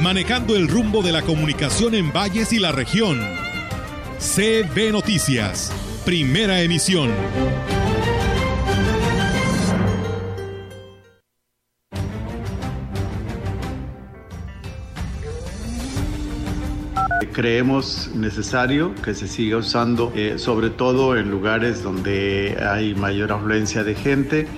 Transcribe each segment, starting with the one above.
manejando el rumbo de la comunicación en valles y la región. CB Noticias, primera emisión. creemos necesario que se siga usando, eh, sobre todo en lugares donde hay mayor afluencia de gente.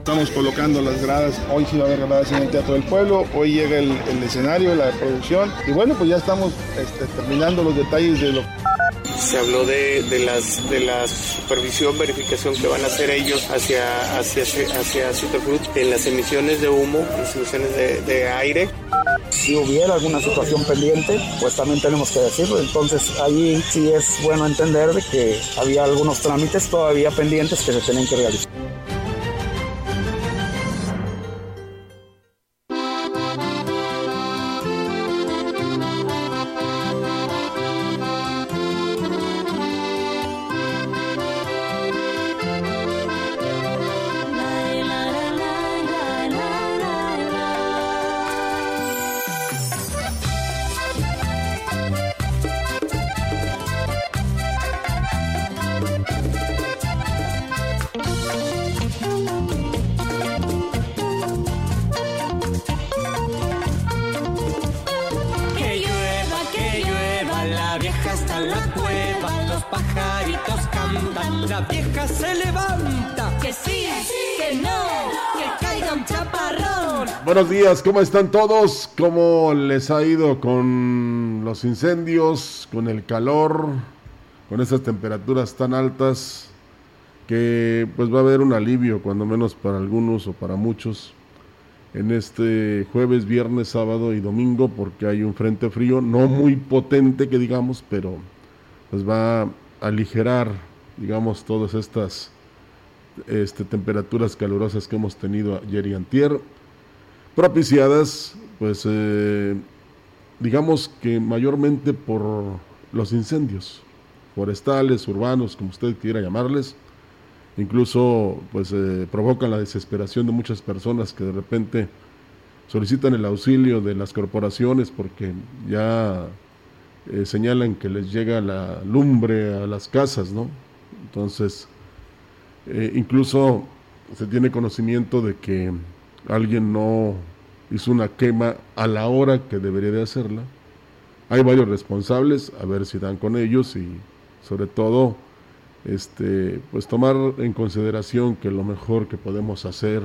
Estamos colocando las gradas, hoy sí va a haber gradas en el Teatro del Pueblo, hoy llega el, escenario, la producción y bueno, pues ya estamos este, terminando los detalles de lo se habló de, de, las, de la supervisión, verificación que van a hacer ellos hacia, hacia, hacia en las emisiones de humo, las emisiones de, de aire. Si hubiera alguna situación pendiente, pues también tenemos que decirlo. Entonces ahí sí es bueno entender de que había algunos trámites todavía pendientes que se tienen que realizar. Buenos días, ¿cómo están todos? ¿Cómo les ha ido con los incendios, con el calor, con esas temperaturas tan altas que pues va a haber un alivio, cuando menos para algunos o para muchos, en este jueves, viernes, sábado y domingo, porque hay un frente frío, no muy potente que digamos, pero pues va a aligerar, digamos, todas estas este, temperaturas calurosas que hemos tenido ayer y antier propiciadas, pues, eh, digamos que mayormente por los incendios forestales, urbanos, como usted quiera llamarles, incluso pues eh, provocan la desesperación de muchas personas que de repente solicitan el auxilio de las corporaciones porque ya eh, señalan que les llega la lumbre a las casas, ¿no? Entonces, incluso se tiene conocimiento de que alguien no hizo una quema a la hora que debería de hacerla. Hay varios responsables, a ver si dan con ellos y sobre todo este pues tomar en consideración que lo mejor que podemos hacer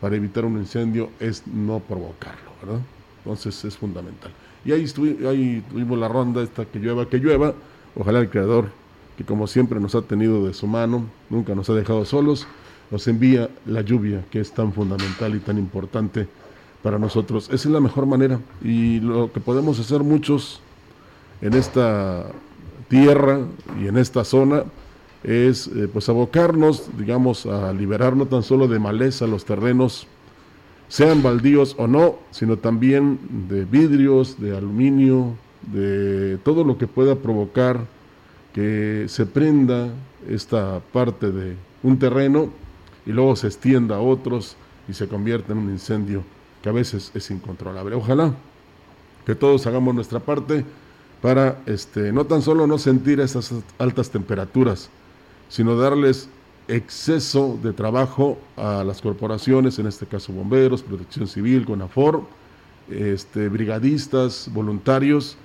para evitar un incendio es no provocarlo, ¿verdad? Entonces es fundamental. Y ahí, ahí tuvimos la ronda esta que llueva, que llueva. Ojalá el Creador, que como siempre nos ha tenido de su mano, nunca nos ha dejado solos, nos envía la lluvia, que es tan fundamental y tan importante para nosotros. Esa es la mejor manera y lo que podemos hacer muchos en esta tierra y en esta zona es eh, pues abocarnos, digamos, a liberar no tan solo de maleza los terrenos, sean baldíos o no, sino también de vidrios, de aluminio, de todo lo que pueda provocar que se prenda esta parte de un terreno y luego se extienda a otros y se convierta en un incendio que a veces es incontrolable. Ojalá que todos hagamos nuestra parte para este, no tan solo no sentir esas altas temperaturas, sino darles exceso de trabajo a las corporaciones, en este caso bomberos, protección civil, CONAFOR, este, brigadistas, voluntarios,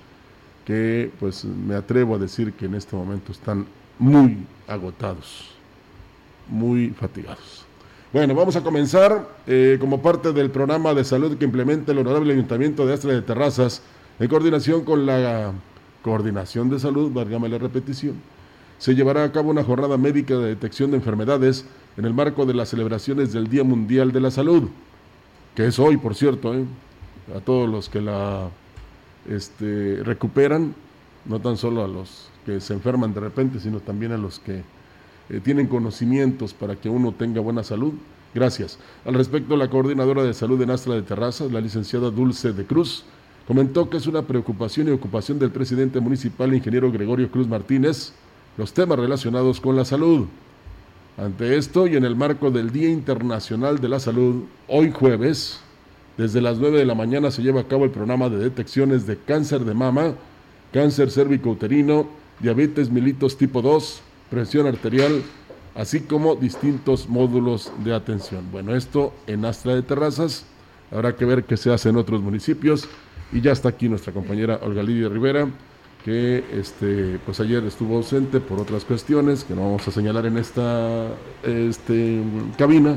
que pues me atrevo a decir que en este momento están muy agotados muy fatigados. Bueno, vamos a comenzar eh, como parte del programa de salud que implementa el Honorable Ayuntamiento de Astra de Terrazas, en coordinación con la Coordinación de Salud, válgame la repetición. Se llevará a cabo una jornada médica de detección de enfermedades en el marco de las celebraciones del Día Mundial de la Salud, que es hoy, por cierto, ¿eh? a todos los que la este, recuperan, no tan solo a los que se enferman de repente, sino también a los que eh, tienen conocimientos para que uno tenga buena salud. Gracias. Al respecto, la coordinadora de salud de Nastra de Terrazas, la licenciada Dulce de Cruz, comentó que es una preocupación y ocupación del presidente municipal, ingeniero Gregorio Cruz Martínez, los temas relacionados con la salud. Ante esto y en el marco del Día Internacional de la Salud, hoy jueves, desde las 9 de la mañana se lleva a cabo el programa de detecciones de cáncer de mama, cáncer cérvico-uterino, diabetes mellitus tipo 2, presión arterial, así como distintos módulos de atención. Bueno, esto en Astra de Terrazas, habrá que ver qué se hace en otros municipios y ya está aquí nuestra compañera Olga Lidia Rivera que este pues ayer estuvo ausente por otras cuestiones que no vamos a señalar en esta este, cabina,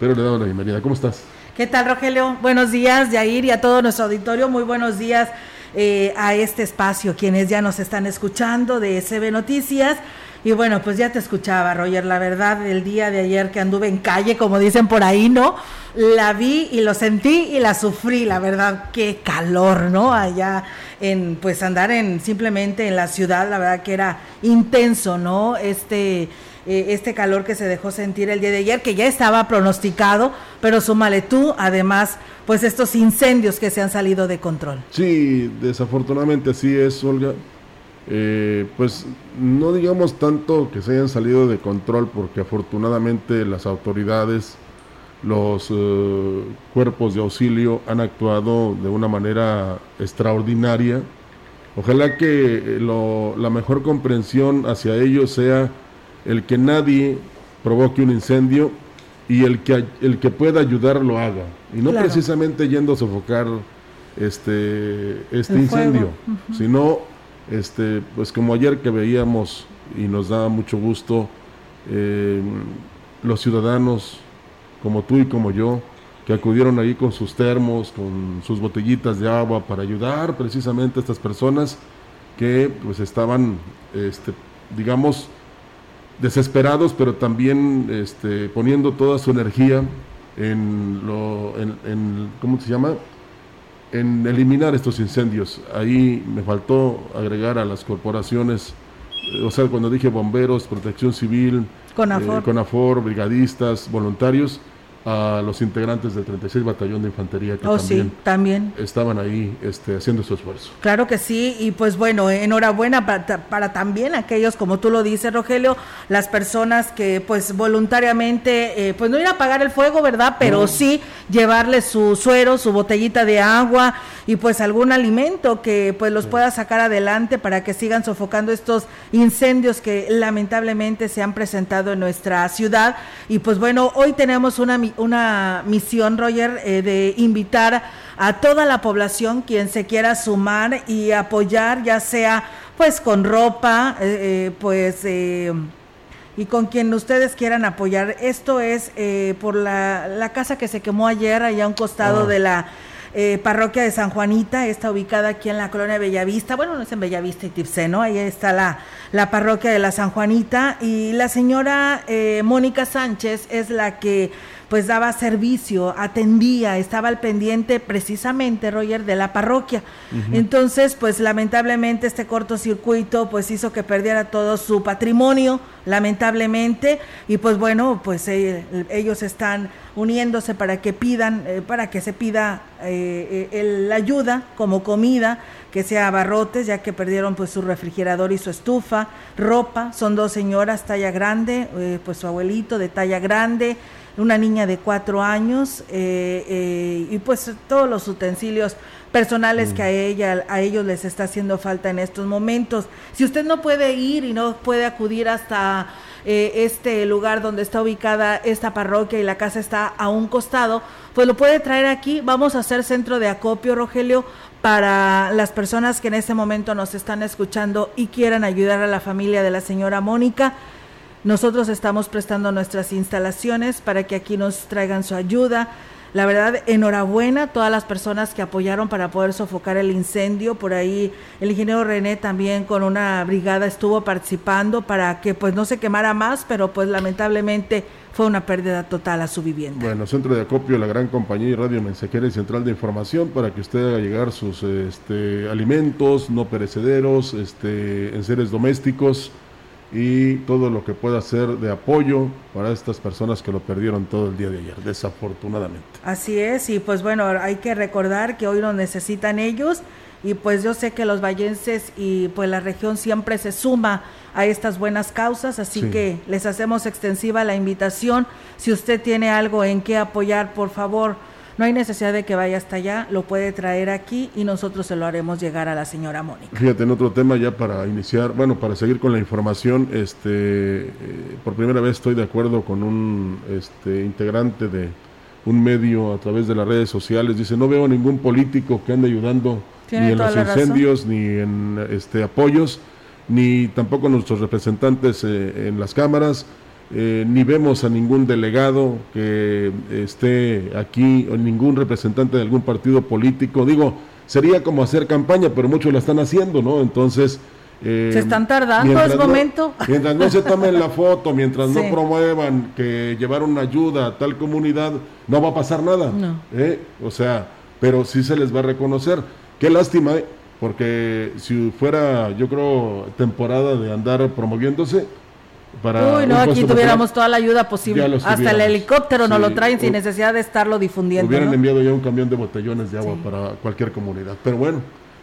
pero le damos la bienvenida. ¿Cómo estás? ¿Qué tal, Rogelio? Buenos días, Yair, y a todo nuestro auditorio. Muy buenos días eh, a este espacio, quienes ya nos están escuchando de CB Noticias. Y bueno, pues ya te escuchaba, Roger, la verdad, el día de ayer que anduve en calle, como dicen por ahí, ¿no? La vi y lo sentí y la sufrí, la verdad, qué calor, ¿no? Allá en, pues andar en, simplemente en la ciudad, la verdad que era intenso, ¿no? Este, eh, este calor que se dejó sentir el día de ayer, que ya estaba pronosticado, pero súmale tú, además, pues estos incendios que se han salido de control. Sí, desafortunadamente así es, Olga. Eh, pues no digamos tanto que se hayan salido de control porque afortunadamente las autoridades, los eh, cuerpos de auxilio han actuado de una manera extraordinaria. Ojalá que eh, la mejor comprensión hacia ellos sea el que nadie provoque un incendio y el que, el que pueda ayudar lo haga. Y no precisamente yendo a sofocar este, este incendio, sino este, pues como ayer que veíamos y nos da mucho gusto, eh, los ciudadanos como tú y como yo, que acudieron ahí con sus termos, con sus botellitas de agua para ayudar precisamente a estas personas que pues estaban, este, digamos, desesperados, pero también este, poniendo toda su energía en lo, en, ¿cómo se llama? en eliminar estos incendios. Ahí me faltó agregar a las corporaciones, o sea, cuando dije bomberos, protección civil, CONAFOR, eh, CONAFOR brigadistas, voluntarios, a los integrantes del 36 Batallón de Infantería que oh, también, también, estaban ahí este, haciendo su esfuerzo. Claro que sí, y pues bueno, enhorabuena para, también aquellos, como tú lo dices, Rogelio, las personas que pues voluntariamente, eh, pues no ir a apagar el fuego, ¿verdad? Pero sí llevarles su suero, su botellita de agua y pues algún alimento que pues los pueda sacar adelante para que sigan sofocando estos incendios que lamentablemente se han presentado en nuestra ciudad. Y pues bueno, hoy tenemos una una misión, Roger, eh, de invitar a toda la población quien se quiera sumar y apoyar, ya sea pues con ropa, eh, eh, pues y con quien ustedes quieran apoyar. Esto es por la, la, casa que se quemó ayer allá a un costado ah. de la eh, parroquia de San Juanita, está ubicada aquí en la colonia Bellavista, bueno, no es en Bellavista y Tipsé, ¿no? Ahí está la, la parroquia de la San Juanita y la señora eh, Mónica Sánchez es la que pues daba servicio, atendía, estaba al pendiente precisamente, Roger, de la parroquia. Entonces, pues lamentablemente este cortocircuito pues hizo que perdiera todo su patrimonio, lamentablemente, y pues bueno, pues eh, ellos están uniéndose para que pidan, eh, para que se pida eh, la ayuda como comida, que sea abarrotes, ya que perdieron pues su refrigerador y su estufa, ropa, son dos señoras talla grande, pues su abuelito de talla grande, una niña de cuatro años eh, eh, y pues todos los utensilios personales que a mm. ella a ellos les está haciendo falta en estos momentos. Si usted no puede ir y no puede acudir hasta eh, este lugar donde está ubicada esta parroquia y la casa está a un costado, pues lo puede traer aquí. Vamos a hacer centro de acopio, Rogelio, para las personas que en este momento nos están escuchando y quieran ayudar a la familia de la señora Mónica. Nosotros estamos prestando nuestras instalaciones para que aquí nos traigan su ayuda. la verdad, enhorabuena a todas las personas que apoyaron para poder sofocar el incendio. Por ahí el ingeniero René también con una brigada estuvo participando para que pues no se quemara más, pero pues lamentablemente fue una pérdida total a su vivienda. Bueno, centro de acopio, la gran compañía y radio mensajera y central de información para que usted haga llegar sus este, alimentos no perecederos, este, en seres domésticos y todo lo que pueda ser de apoyo para estas personas que lo perdieron todo el día de ayer, desafortunadamente. Así es, y pues bueno, hay que recordar que hoy lo necesitan ellos y pues yo sé que los vallenses y pues la región siempre se suma a estas buenas causas, así que les hacemos extensiva la invitación. Si usted tiene algo en que apoyar, por favor, no hay necesidad de que vaya hasta allá, lo puede traer aquí y nosotros se lo haremos llegar a la señora Mónica. Fíjate, en otro tema ya para iniciar, bueno, para seguir con la información, este, eh, por primera vez estoy de acuerdo con un este, integrante de un medio a través de las redes sociales, dice, no veo ningún político que ande ayudando ni en los incendios, ni en este, apoyos, ni tampoco nuestros representantes eh, en las cámaras, eh, ni vemos a ningún delegado que esté aquí o ningún representante de algún partido político. Digo, sería como hacer campaña, pero muchos la están haciendo, ¿no? Entonces... Eh, se están tardando, es momento. mientras no se tomen la foto, mientras no promuevan que llevaron ayuda a tal comunidad, no va a pasar nada. ¿eh? O sea, pero sí se les va a reconocer. Qué lástima, porque si fuera, yo creo, temporada de andar promoviéndose, Uy, no, aquí tuviéramos toda la ayuda posible. Hasta el helicóptero nos lo traen sin necesidad de estarlo difundiendo. Hubieran enviado ya un camión de botellones de agua para cualquier comunidad. Pero bueno,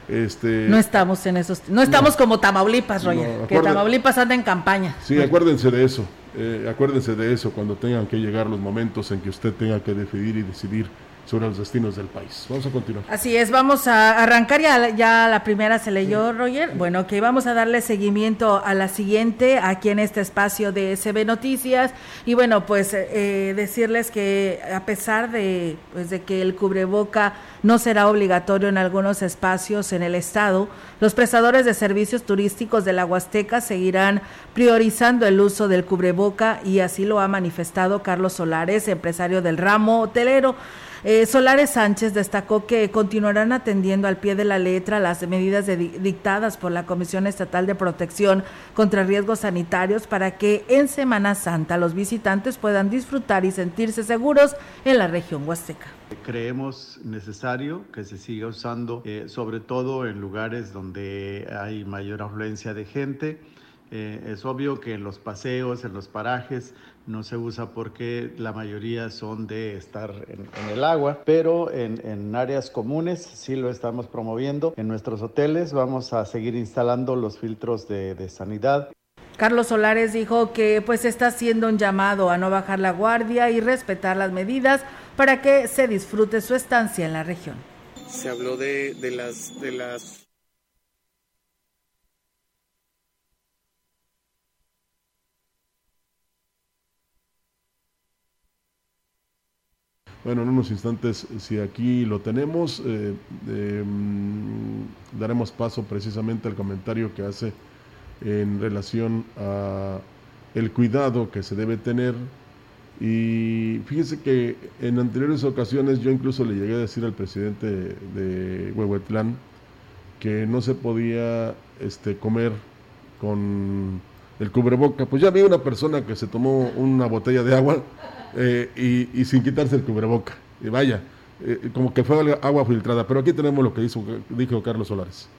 este... No estamos en esos... No estamos como Tamaulipas, Roger, que Tamaulipas anda en campaña. Sí, acuérdense de eso. Eh, acuérdense de eso cuando tengan que llegar los momentos en que usted tenga que decidir y decidir sobre los destinos del país. Vamos a continuar. Así es, vamos a arrancar ya, ya la primera se leyó, Roger. Bueno, que vamos a darle seguimiento a la siguiente aquí en este espacio de SB Noticias. Y bueno, pues eh, decirles que a pesar de, pues, de que el cubreboca no será obligatorio en algunos espacios en el estado, los prestadores de servicios turísticos de la Huasteca seguirán priorizando el uso del cubreboca y así lo ha manifestado Carlos Solares, empresario del ramo hotelero. Eh, Solares Sánchez destacó que continuarán atendiendo al pie de la letra las medidas dictadas por la Comisión Estatal de Protección contra Riesgos Sanitarios para que en Semana Santa los visitantes puedan disfrutar y sentirse seguros en la región huasteca. Creemos necesario que se siga usando, eh, sobre todo en lugares donde hay mayor afluencia de gente. Eh, es obvio que en los paseos, en los parajes, no se usa porque la mayoría son de estar en, el agua, pero en, áreas comunes sí lo estamos promoviendo. En nuestros hoteles vamos a seguir instalando los filtros de, de sanidad. Carlos Solares dijo que pues está haciendo un llamado a no bajar la guardia y respetar las medidas para que se disfrute su estancia en la región. Se habló de, de las, de las Bueno, en unos instantes, si aquí lo tenemos, eh, mm, daremos paso precisamente al comentario que hace en relación a el cuidado que se debe tener. Y fíjese que en anteriores ocasiones yo incluso le llegué a decir al presidente de Huehuetlán que no se podía este, comer con el cubreboca. Pues ya vi una persona que se tomó una botella de agua eh, y, sin quitarse el cubreboca. Y vaya, eh, como que fue agua filtrada. Pero aquí tenemos lo que dijo Carlos Solares.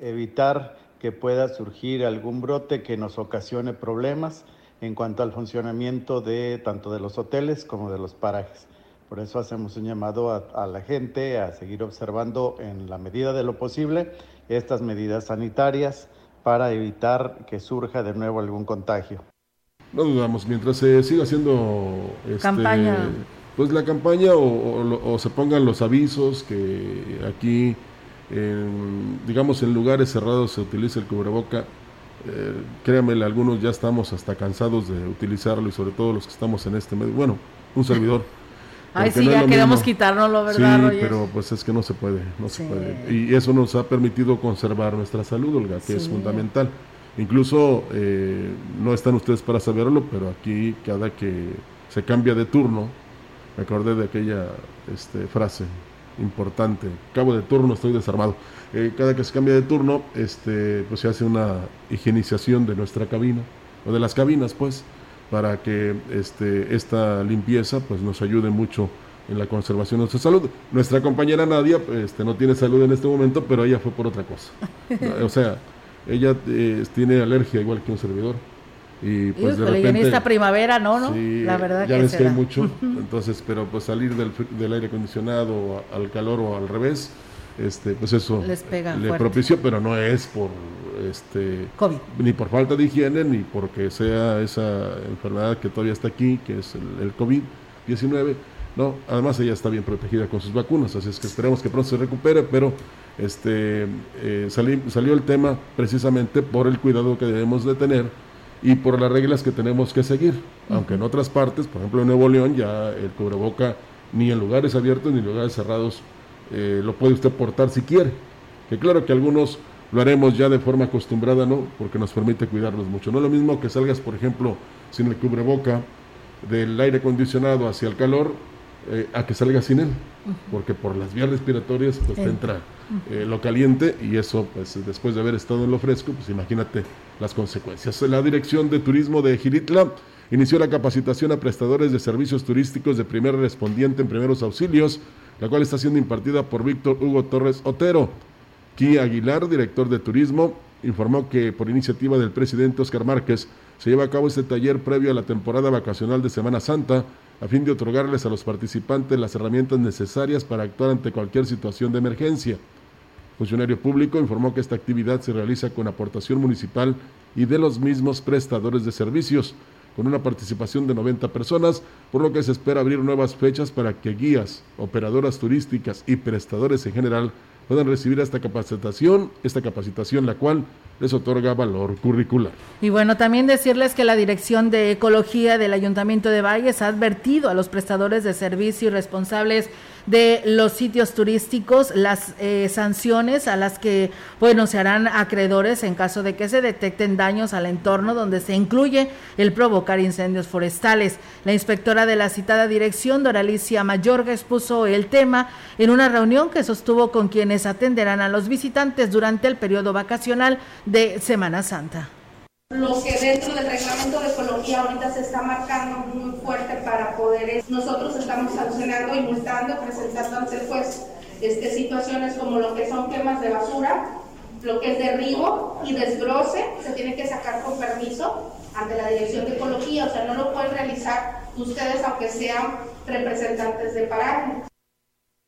Evitar que pueda surgir algún brote que nos ocasione problemas en cuanto al funcionamiento de tanto de los hoteles como de los parajes. Por eso hacemos un llamado a, la gente a seguir observando en la medida de lo posible estas medidas sanitarias para evitar que surja de nuevo algún contagio. No dudamos, mientras se siga haciendo este, campaña. pues la campaña o, se pongan los avisos que aquí, digamos, en lugares cerrados se utiliza el cubreboca. Eh, créanme, algunos ya estamos hasta cansados de utilizarlo y sobre todo los que estamos en este medio. Bueno, un servidor. Ay, sí, ya queremos quitárnoslo, ¿verdad, Sí, pero pues es que no se puede, no se puede. Y eso nos ha permitido conservar nuestra salud, Olga, que es fundamental. Incluso eh, no están ustedes para saberlo, pero aquí cada que se cambia de turno, me acordé de aquella este, frase importante, cabo de turno estoy desarmado. Eh, cada que se cambia de turno, este, pues se hace una higienización de nuestra cabina, o de las cabinas pues, para que este, esta limpieza pues nos ayude mucho en la conservación de nuestra salud. Nuestra compañera Nadia este, no tiene salud en este momento, pero ella fue por otra cosa. o sea, ella eh, tiene alergia igual que un servidor. Y pues de repente, en esta primavera, ¿no? ¿no? la verdad ya ves que hay mucho. Entonces, pero pues salir del, del aire acondicionado al calor o al revés, este, pues eso Les pega le propició, pero no es por este COVID. ni por falta de higiene, ni porque sea esa enfermedad que todavía está aquí, que es el, el COVID-19. No, además ella está bien protegida con sus vacunas, así es que esperemos que pronto se recupere, pero este eh, salió el tema precisamente por el cuidado que debemos de tener y por las reglas que tenemos que seguir, aunque en otras partes, por ejemplo en Nuevo León, ya el cubreboca ni en lugares abiertos ni en lugares cerrados eh, lo puede usted portar si quiere. Que claro que algunos lo haremos ya de forma acostumbrada, ¿no? Porque nos permite cuidarnos mucho. No es lo mismo que salgas, por ejemplo, sin el cubreboca del aire acondicionado hacia el calor, eh, a que salgas sin él, porque por las vías respiratorias pues te entra eh, lo caliente y eso pues después de haber estado en lo fresco, pues imagínate las consecuencias. La Dirección de Turismo de Giritla inició la capacitación a prestadores de servicios turísticos de primer respondiente en primeros auxilios la cual está siendo impartida por Víctor Hugo Torres Otero. Ki Aguilar, director de turismo, informó que por iniciativa del presidente Oscar Márquez se lleva a cabo este taller previo a la temporada vacacional de Semana Santa a fin de otorgarles a los participantes las herramientas necesarias para actuar ante cualquier situación de emergencia. Funcionario público informó que esta actividad se realiza con aportación municipal y de los mismos prestadores de servicios con una participación de 90 personas, por lo que se espera abrir nuevas fechas para que guías, operadoras turísticas y prestadores en general puedan recibir esta capacitación, esta capacitación la cual les otorga valor curricular. Y bueno, también decirles que la Dirección de Ecología del Ayuntamiento de Valles ha advertido a los prestadores de servicio y responsables de los sitios turísticos las eh, sanciones a las que, bueno, se harán acreedores en caso de que se detecten daños al entorno donde se incluye el provocar incendios forestales. La inspectora de la citada dirección, Doralicia Mayorga, expuso el tema en una reunión que sostuvo con quienes atenderán a los visitantes durante el periodo vacacional de Semana Santa. Lo que dentro del reglamento de ecología ahorita se está marcando muy fuerte para poder, nosotros estamos sancionando y multando, presentando ante el este, situaciones como lo que son quemas de basura, lo que es derribo y desbroce, se tiene que sacar con permiso ante la Dirección de Ecología, o sea, no lo pueden realizar ustedes aunque sean representantes de paraje.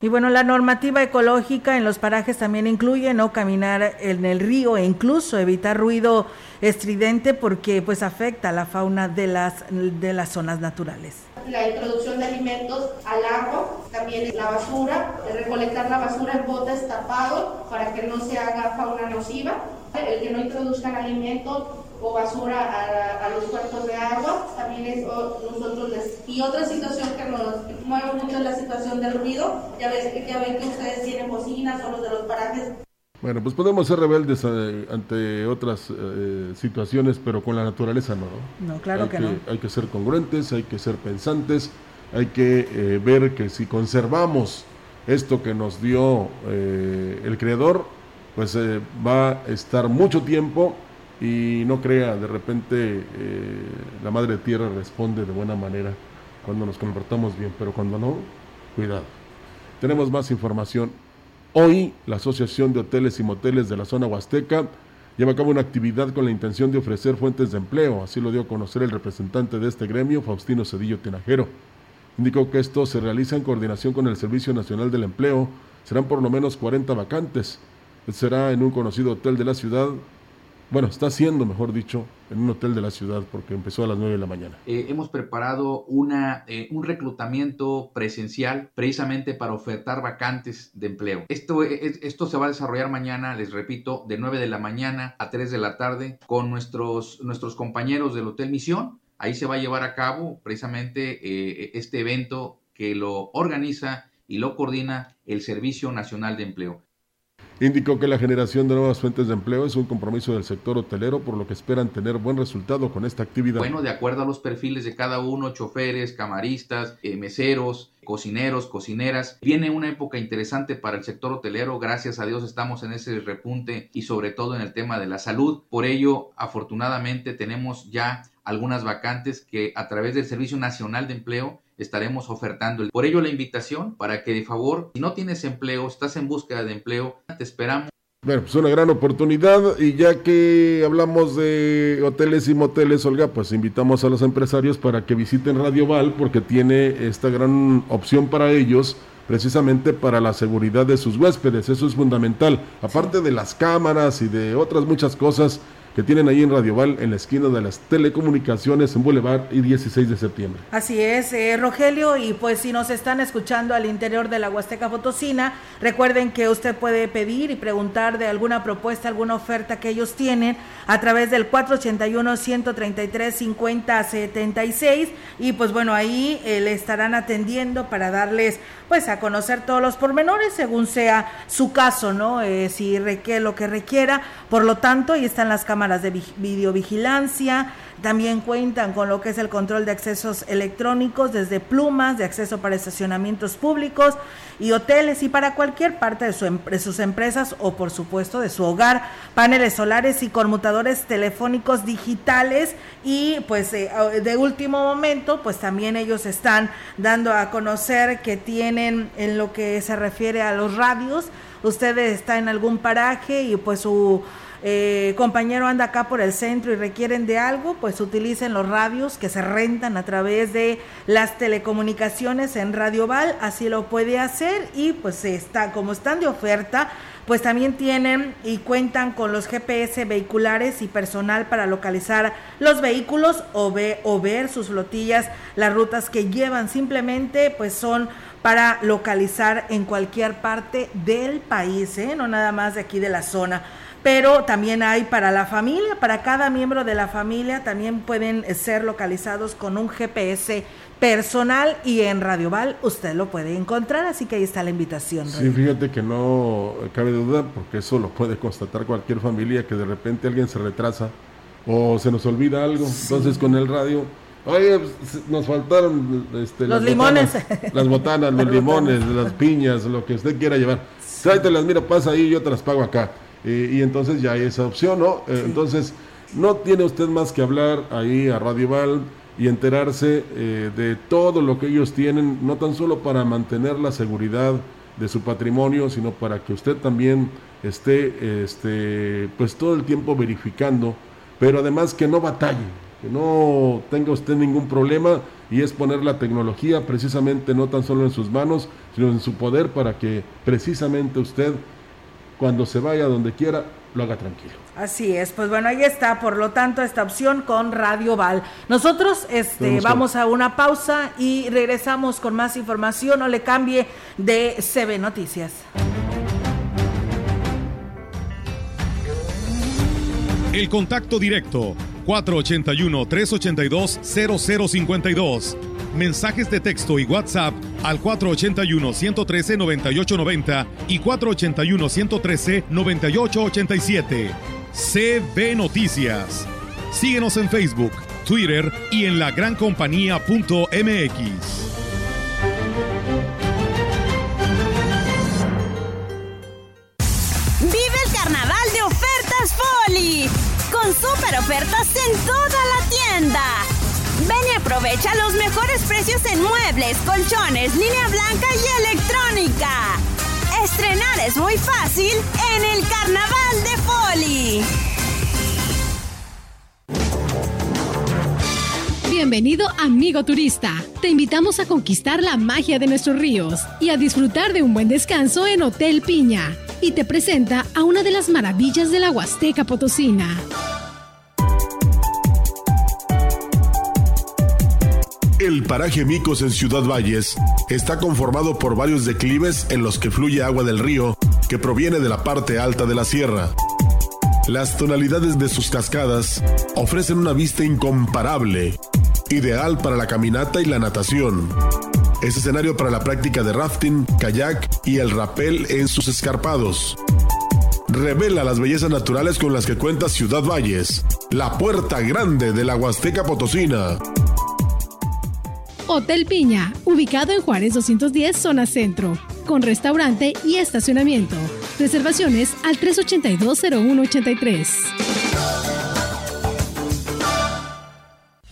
Y bueno, la normativa ecológica en los parajes también incluye no caminar en el río e incluso evitar ruido estridente porque pues afecta a la fauna de las, de las zonas naturales. La introducción de alimentos al agua, también la basura, recolectar la basura en botes tapados para que no se haga fauna nociva, el que no introduzcan alimentos o basura a, los cuerpos de agua, también es nosotros les... Y otra situación que nos mueve mucho es la situación del ruido, ya, ves, ya ven que ustedes tienen bocinas o los de los parajes. Bueno, pues podemos ser rebeldes eh, ante otras eh, situaciones, pero con la naturaleza no. No, claro que, no. Hay que ser congruentes, hay que ser pensantes, hay que eh, ver que si conservamos esto que nos dio el Creador, pues va a estar mucho tiempo y no crea, de repente eh, la Madre Tierra responde de buena manera cuando nos comportamos bien, pero cuando no, cuidado. Tenemos más información. Hoy la Asociación de Hoteles y Moteles de la zona Huasteca lleva a cabo una actividad con la intención de ofrecer fuentes de empleo, así lo dio a conocer el representante de este gremio, Faustino Cedillo Tinajero. Indicó que esto se realiza en coordinación con el Servicio Nacional del Empleo, serán por lo menos 40 vacantes. Será en un conocido hotel de la ciudad bueno, está haciendo, mejor dicho, en un hotel de la ciudad porque empezó a las 9 de la mañana. Eh, hemos preparado una, eh, un reclutamiento presencial precisamente para ofertar vacantes de empleo. Esto, esto se va a desarrollar mañana, les repito, de 9 de la mañana a 3 de la tarde con nuestros, nuestros compañeros del Hotel Misión. Ahí se va a llevar a cabo precisamente eh, este evento que lo organiza y lo coordina el Servicio Nacional de Empleo. Indicó que la generación de nuevas fuentes de empleo es un compromiso del sector hotelero, por lo que esperan tener buen resultado con esta actividad. Bueno, de acuerdo a los perfiles de cada uno, choferes, camaristas, eh, meseros, cocineros, cocineras. Viene una época interesante para el sector hotelero. Gracias a Dios estamos en ese repunte y sobre todo en el tema de la salud. Por ello, afortunadamente tenemos ya algunas vacantes que a través del Servicio Nacional de Empleo estaremos ofertando. Por ello la invitación para que de favor, si no tienes empleo, estás en búsqueda de empleo, te esperamos. Bueno, pues una gran oportunidad y ya que hablamos de hoteles y moteles, Olga, pues invitamos a los empresarios para que visiten Radio Val porque tiene esta gran opción para ellos precisamente para la seguridad de sus huéspedes, eso es fundamental, aparte de las cámaras y de otras muchas cosas que tienen ahí en Radio Val, en la esquina de las telecomunicaciones en Boulevard y 16 de septiembre. Así es, eh, Rogelio, y pues si nos están escuchando al interior de la Huasteca Fotocina, recuerden que usted puede pedir y preguntar de alguna propuesta, alguna oferta que ellos tienen a través del 481-133-5076 y pues bueno, ahí eh, le estarán atendiendo para darles pues a conocer todos los pormenores según sea su caso, ¿no? Eh, si requiere lo que requiera, por lo tanto, ahí están las cámaras de videovigilancia, también cuentan con lo que es el control de accesos electrónicos, desde plumas de acceso para estacionamientos públicos y hoteles y para cualquier parte de, su, sus empresas o por supuesto de su hogar, paneles solares y conmutadores telefónicos digitales y pues eh, de último momento pues también ellos están dando a conocer que tienen en lo que se refiere a los radios, ustedes están en algún paraje y pues su eh, compañero anda acá por el centro y requieren de algo, pues utilicen los radios que se rentan a través de las telecomunicaciones en Radio Val, así lo puede hacer y pues está, como están de oferta, pues también tienen y cuentan con los GPS vehiculares y personal para localizar los vehículos o, o ver sus flotillas, las rutas que llevan, simplemente pues son para localizar en cualquier parte del país, ¿eh? no nada más de aquí de la zona pero también hay para la familia, para cada miembro de la familia también pueden ser localizados con un GPS personal y en Radio Val usted lo puede encontrar, así que ahí está la invitación. Sí, fíjate que no cabe duda porque eso lo puede constatar cualquier familia que de repente alguien se retrasa o se nos olvida algo, entonces con el radio Oye, pues, nos faltaron este, los limones. las botanas, los limones, las piñas, lo que usted quiera llevar. las mira, pasa ahí y yo te las pago acá. Eh, y entonces ya hay esa opción, ¿no? Eh, entonces, no tiene usted más que hablar ahí a Radio Val y enterarse eh, de todo lo que ellos tienen, no tan solo para mantener la seguridad de su patrimonio, sino para que usted también esté, este, pues todo el tiempo verificando, pero además que no batalle, que no tenga usted ningún problema y es poner la tecnología precisamente no tan solo en sus manos, sino en su poder para que precisamente usted cuando se vaya donde quiera, lo haga tranquilo. Así es, pues bueno, ahí está, por lo tanto, esta opción con Radio Val. Nosotros este, vamos a una pausa y regresamos con más información, no le cambie de CB Noticias. El contacto directo 481-382-0052 mensajes de texto y WhatsApp al 481-113-9890 y 481-113-9887. CB Noticias. Síguenos en Facebook, Twitter y en la gran compañía.mx. Vive el carnaval de ofertas Foli con super ofertas en toda la tienda. Ven y aprovecha los mejores precios en muebles, colchones, línea blanca y electrónica. Estrenar es muy fácil en el Carnaval de Poli. Bienvenido amigo turista. Te invitamos a conquistar la magia de nuestros ríos y a disfrutar de un buen descanso en Hotel Piña. Y te presenta a una de las maravillas de la Huasteca Potosina. El paraje Micos en Ciudad Valles está conformado por varios declives en los que fluye agua del río que proviene de la parte alta de la sierra. Las tonalidades de sus cascadas ofrecen una vista incomparable, ideal para la caminata y la natación. Es escenario para la práctica de rafting, kayak y el rappel en sus escarpados. revela las bellezas naturales con las que cuenta Ciudad Valles, la puerta grande de la Huasteca Potosina. Hotel Piña, ubicado en Juárez 210, zona centro, con restaurante y estacionamiento. Reservaciones al 382-0183.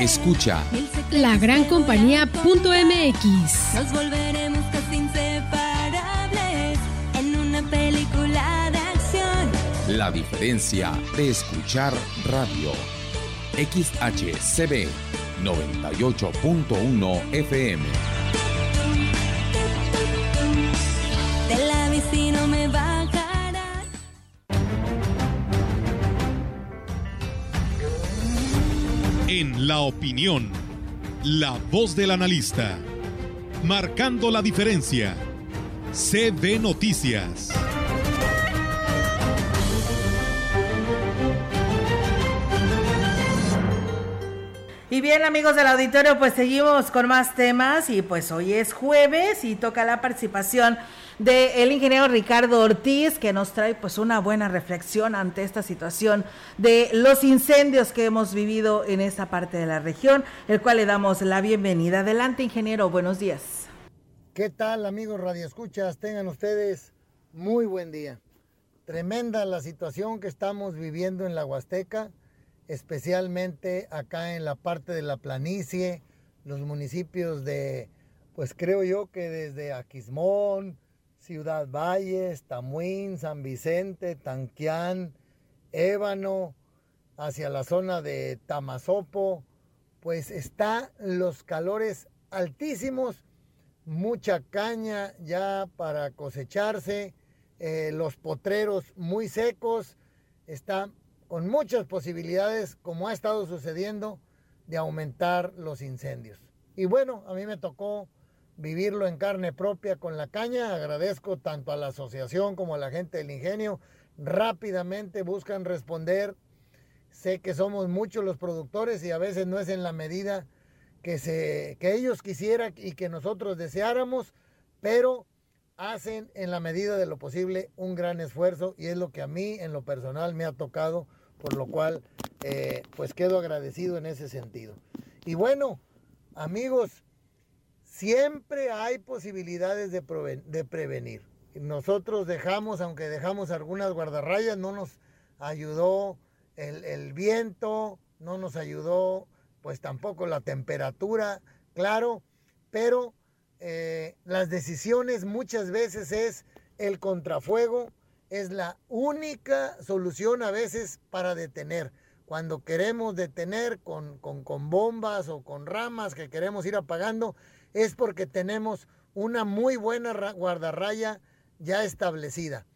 escucha lagrancompañía.mx. Nos volveremos casi inseparables en una película de acción. La diferencia de escuchar radio. XHCB 98.1 FM. De la bici no me bajarán. En la opinión, la voz del analista, marcando la diferencia. CB Noticias. Y bien amigos del auditorio, pues seguimos con más temas y pues hoy es jueves y toca la participación del ingeniero Ricardo Ortiz que nos trae pues una buena reflexión ante esta situación de los incendios que hemos vivido en esta parte de la región, el cual le damos la bienvenida. Adelante ingeniero, buenos días. ¿Qué tal amigos radioescuchas? Tengan ustedes muy buen día. Tremenda la situación que estamos viviendo en la Huasteca especialmente acá en la parte de la planicie, los municipios de, pues creo yo que desde Aquismón, Ciudad Valles, Tamuín, San Vicente, Tanquián, Ébano, hacia la zona de Tamazopo, pues está los calores altísimos, mucha caña ya para cosecharse, eh, los potreros muy secos, está con muchas posibilidades, como ha estado sucediendo, de aumentar los incendios. Y bueno, a mí me tocó vivirlo en carne propia con la caña. Agradezco tanto a la asociación como a la gente del ingenio. Rápidamente buscan responder. Sé que somos muchos los productores y a veces no es en la medida que, se, que ellos quisieran y que nosotros deseáramos, pero hacen en la medida de lo posible un gran esfuerzo y es lo que a mí en lo personal me ha tocado por lo cual eh, pues quedo agradecido en ese sentido. Y bueno, amigos, siempre hay posibilidades de, prevenir. Nosotros dejamos, aunque dejamos algunas guardarrayas, no nos ayudó el, viento, no nos ayudó pues tampoco la temperatura, claro, pero eh, las decisiones muchas veces es el contrafuego, es la única solución a veces para detener. Cuando queremos detener con, con bombas o con ramas que queremos ir apagando, es porque tenemos una muy buena guardarraya ya establecida.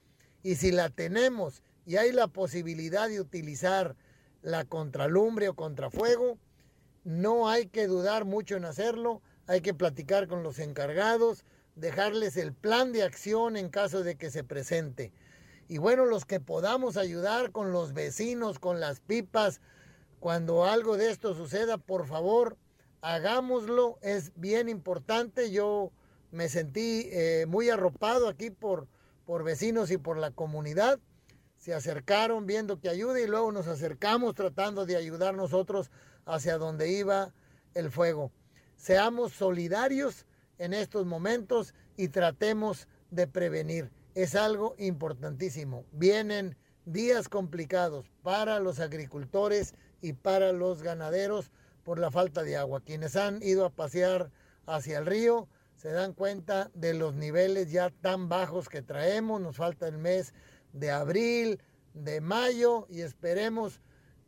Y si la tenemos y hay la posibilidad de utilizar la contralumbre o contrafuego, no hay que dudar mucho en hacerlo, hay que platicar con los encargados, dejarles el plan de acción en caso de que se presente. Y bueno, los que podamos ayudar con los vecinos, con las pipas, cuando algo de esto suceda, por favor, hagámoslo, es bien importante. Yo me sentí eh, muy arropado aquí por, por vecinos y por la comunidad. Se acercaron viendo que ayuda y luego nos acercamos tratando de ayudar nosotros hacia donde iba el fuego. Seamos solidarios en estos momentos y tratemos de prevenir. Es algo importantísimo. Vienen días complicados para los agricultores y para los ganaderos por la falta de agua. Quienes han ido a pasear hacia el río se dan cuenta de los niveles ya tan bajos que traemos. Nos falta el mes de abril, de mayo y esperemos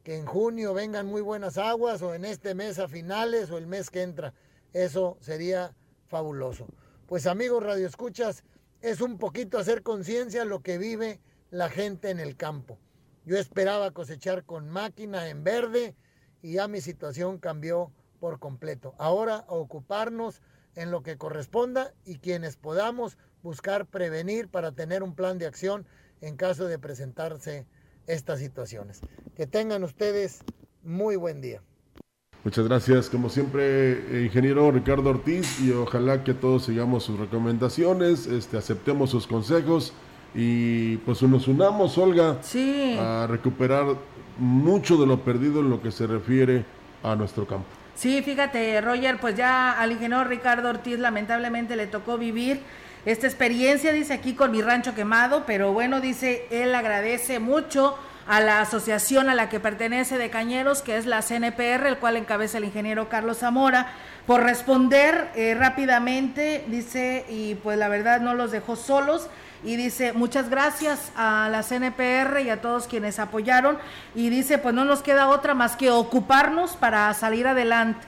que en junio vengan muy buenas aguas o en este mes a finales o el mes que entra. Eso sería fabuloso. Pues amigos Radio Escuchas, es un poquito hacer conciencia lo que vive la gente en el campo. Yo esperaba cosechar con máquina en verde y ya mi situación cambió por completo. Ahora ocuparnos en lo que corresponda y quienes podamos buscar prevenir para tener un plan de acción en caso de presentarse estas situaciones. Que tengan ustedes muy buen día. Muchas gracias, como siempre, eh, ingeniero Ricardo Ortiz, y ojalá que todos sigamos sus recomendaciones, este, aceptemos sus consejos y pues nos unamos, Olga, a recuperar mucho de lo perdido en lo que se refiere a nuestro campo. Sí, fíjate, Roger, pues ya al ingeniero Ricardo Ortiz lamentablemente le tocó vivir esta experiencia, dice aquí con mi rancho quemado, pero bueno, dice, él agradece mucho a la asociación a la que pertenece de Cañeros, que es la CNPR, el cual encabeza el ingeniero Carlos Zamora, por responder eh, rápidamente, dice, y pues la verdad no los dejó solos, y dice muchas gracias a la CNPR y a todos quienes apoyaron y dice pues no nos queda otra más que ocuparnos para salir adelante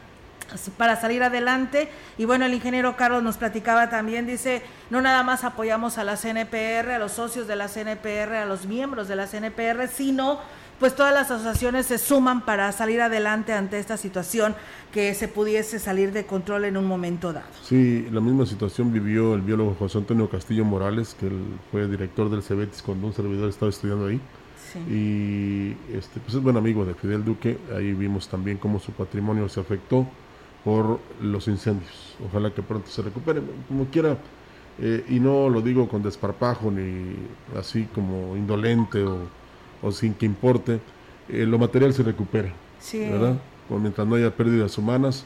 para salir adelante y bueno el ingeniero Carlos nos platicaba también dice no nada más apoyamos a la CNPR a los socios de la CNPR a los miembros de la CNPR sino pues todas las asociaciones se suman para salir adelante ante esta situación que se pudiese salir de control en un momento dado. Sí, la misma situación vivió el biólogo José Antonio Castillo Morales, que él fue director del CEBETIS cuando un servidor estaba estudiando ahí. Sí. Y este, pues es buen amigo de Fidel Duque. Ahí vimos también cómo su patrimonio se afectó por los incendios. Ojalá que pronto se recupere, como quiera. Eh, y no lo digo con desparpajo ni así como indolente o o sin que importe, eh, lo material se recupera. Sí. ¿Verdad? mientras no haya pérdidas humanas,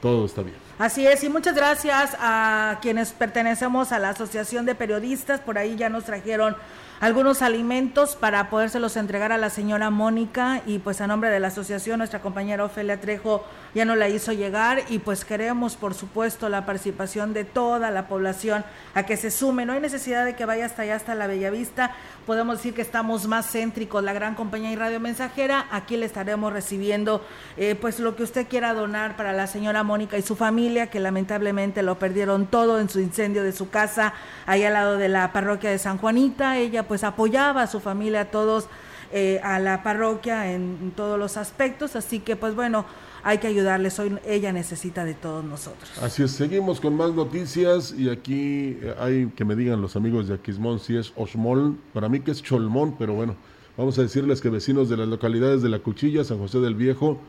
todo está bien. Así es, y muchas gracias a quienes pertenecemos a la Asociación de Periodistas, por ahí ya nos trajeron algunos alimentos para podérselos entregar a la señora Mónica. Y pues a nombre de la asociación nuestra compañera Ofelia Trejo ya nos la hizo llegar. Y pues queremos por supuesto la participación de toda la población a que se sume, no hay necesidad de que vaya hasta allá hasta la Bellavista, podemos decir que estamos más céntricos, la gran compañía y radio mensajera, aquí le estaremos recibiendo eh, pues lo que usted quiera donar para la señora Mónica y su familia que lamentablemente lo perdieron todo en su incendio de su casa ahí al lado de la parroquia de San Juanita, ella pues apoyaba a su familia, a todos, eh, a la parroquia en, todos los aspectos, así que pues bueno, hay que ayudarles, hoy ella necesita de todos nosotros. Así es, seguimos con más noticias y aquí eh, hay que me digan los amigos de Aquismón si es Osmol, para mí que es Cholmón, pero bueno, vamos a decirles que vecinos de las localidades de La Cuchilla, San José del Viejo,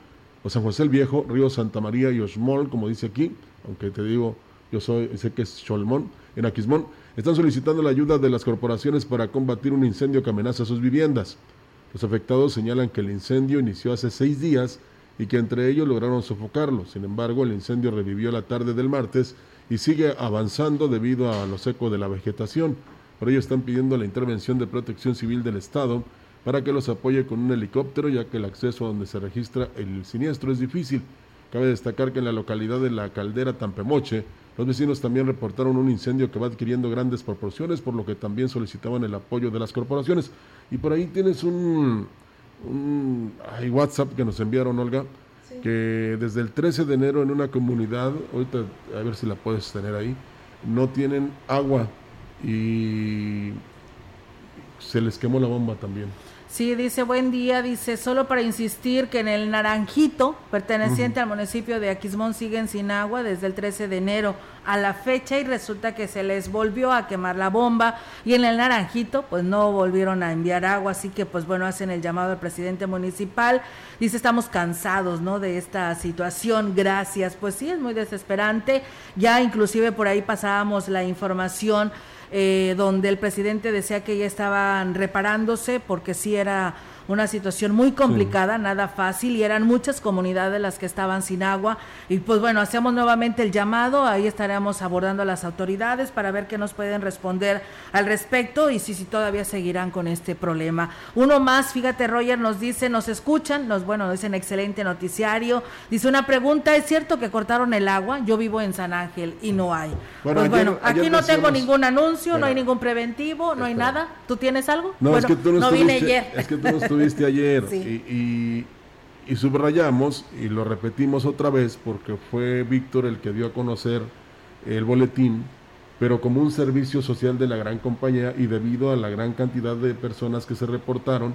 o San José el Viejo, Río Santa María y Osmol, como dice aquí, aunque te digo, yo soy, sé que es Cholmón, en Aquismón, están solicitando la ayuda de las corporaciones para combatir un incendio que amenaza sus viviendas. Los afectados señalan que el incendio inició hace seis días y que entre ellos lograron sofocarlo. Sin embargo, el incendio revivió la tarde del martes y sigue avanzando debido a lo seco de la vegetación. Por ello están pidiendo la intervención de protección civil del Estado para que los apoye con un helicóptero, ya que el acceso a donde se registra el siniestro es difícil. Cabe destacar que en la localidad de la Caldera Tampemoche, los vecinos también reportaron un incendio que va adquiriendo grandes proporciones, por lo que también solicitaban el apoyo de las corporaciones. Y por ahí tienes un, un hay WhatsApp que nos enviaron, Olga, que desde el 13 de enero en una comunidad, ahorita a ver si la puedes tener ahí, no tienen agua y se les quemó la bomba también. Sí, dice buen día, dice solo para insistir que en el Naranjito, perteneciente al municipio de Aquismón, siguen sin agua desde el 13 de enero a la fecha y resulta que se les volvió a quemar la bomba y en el Naranjito pues no volvieron a enviar agua, así que pues bueno, hacen el llamado al presidente municipal, dice estamos cansados, ¿no? De esta situación, gracias, pues sí, es muy desesperante, ya inclusive por ahí pasábamos la información eh, donde el presidente decía que ya estaban reparándose porque sí era una situación muy complicada, nada fácil, y eran muchas comunidades las que estaban sin agua. Y pues bueno, hacemos nuevamente el llamado, ahí estaremos abordando a las autoridades para ver qué nos pueden responder al respecto y si, si todavía seguirán con este problema. Uno más, fíjate, Roger nos dice, nos escuchan, nos, bueno, dicen excelente noticiario. Dice una pregunta, ¿es cierto que cortaron el agua? Yo vivo en San Ángel y no hay. Bueno, pues bueno, aquí no tengo ningún anuncio, no hay ningún preventivo, no hay nada. ¿Tú tienes algo? No, bueno, es que tú no, no vine ayer. Es que tú no estuviste ayer y, y, subrayamos y lo repetimos otra vez porque fue Víctor el que dio a conocer el boletín, pero como un servicio social de la gran compañía y debido a la gran cantidad de personas que se reportaron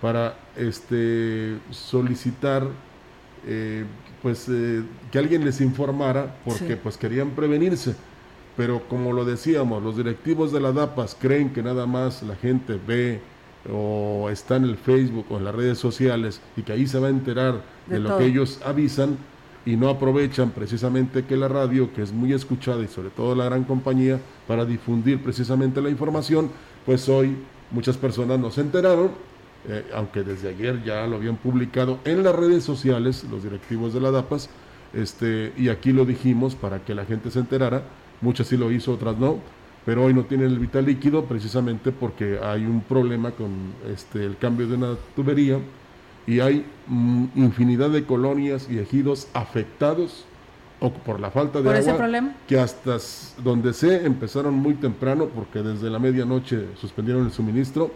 para este solicitar eh, pues eh, que alguien les informara porque sí. pues querían prevenirse pero como lo decíamos los directivos de la DAPAS creen que nada más la gente ve o está en el Facebook o en las redes sociales y que ahí se va a enterar de, de lo que ellos avisan y no aprovechan precisamente que la radio, que es muy escuchada y sobre todo la gran compañía, para difundir precisamente la información, pues hoy muchas personas no se enteraron, eh, aunque desde ayer ya lo habían publicado en las redes sociales los directivos de la DAPAS, este, y aquí lo dijimos para que la gente se enterara, muchas sí lo hizo, otras no, pero hoy no tienen el vital líquido precisamente porque hay un problema con este, el cambio de una tubería y hay mm, infinidad de colonias y ejidos afectados o por la falta de ¿Por agua ese problema? que hasta donde se empezaron muy temprano porque desde la medianoche suspendieron el suministro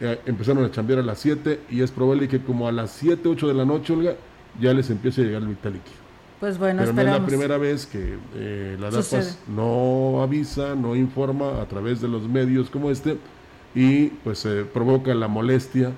eh, empezaron a chambear a las 7 y es probable que como a las 7, 8 de la noche, Olga, ya les empiece a llegar el vital líquido. Pues bueno, Pero esperamos. no es la primera vez que eh, la DAPAS no avisa, no informa a través de los medios como este y pues eh, provoca la molestia,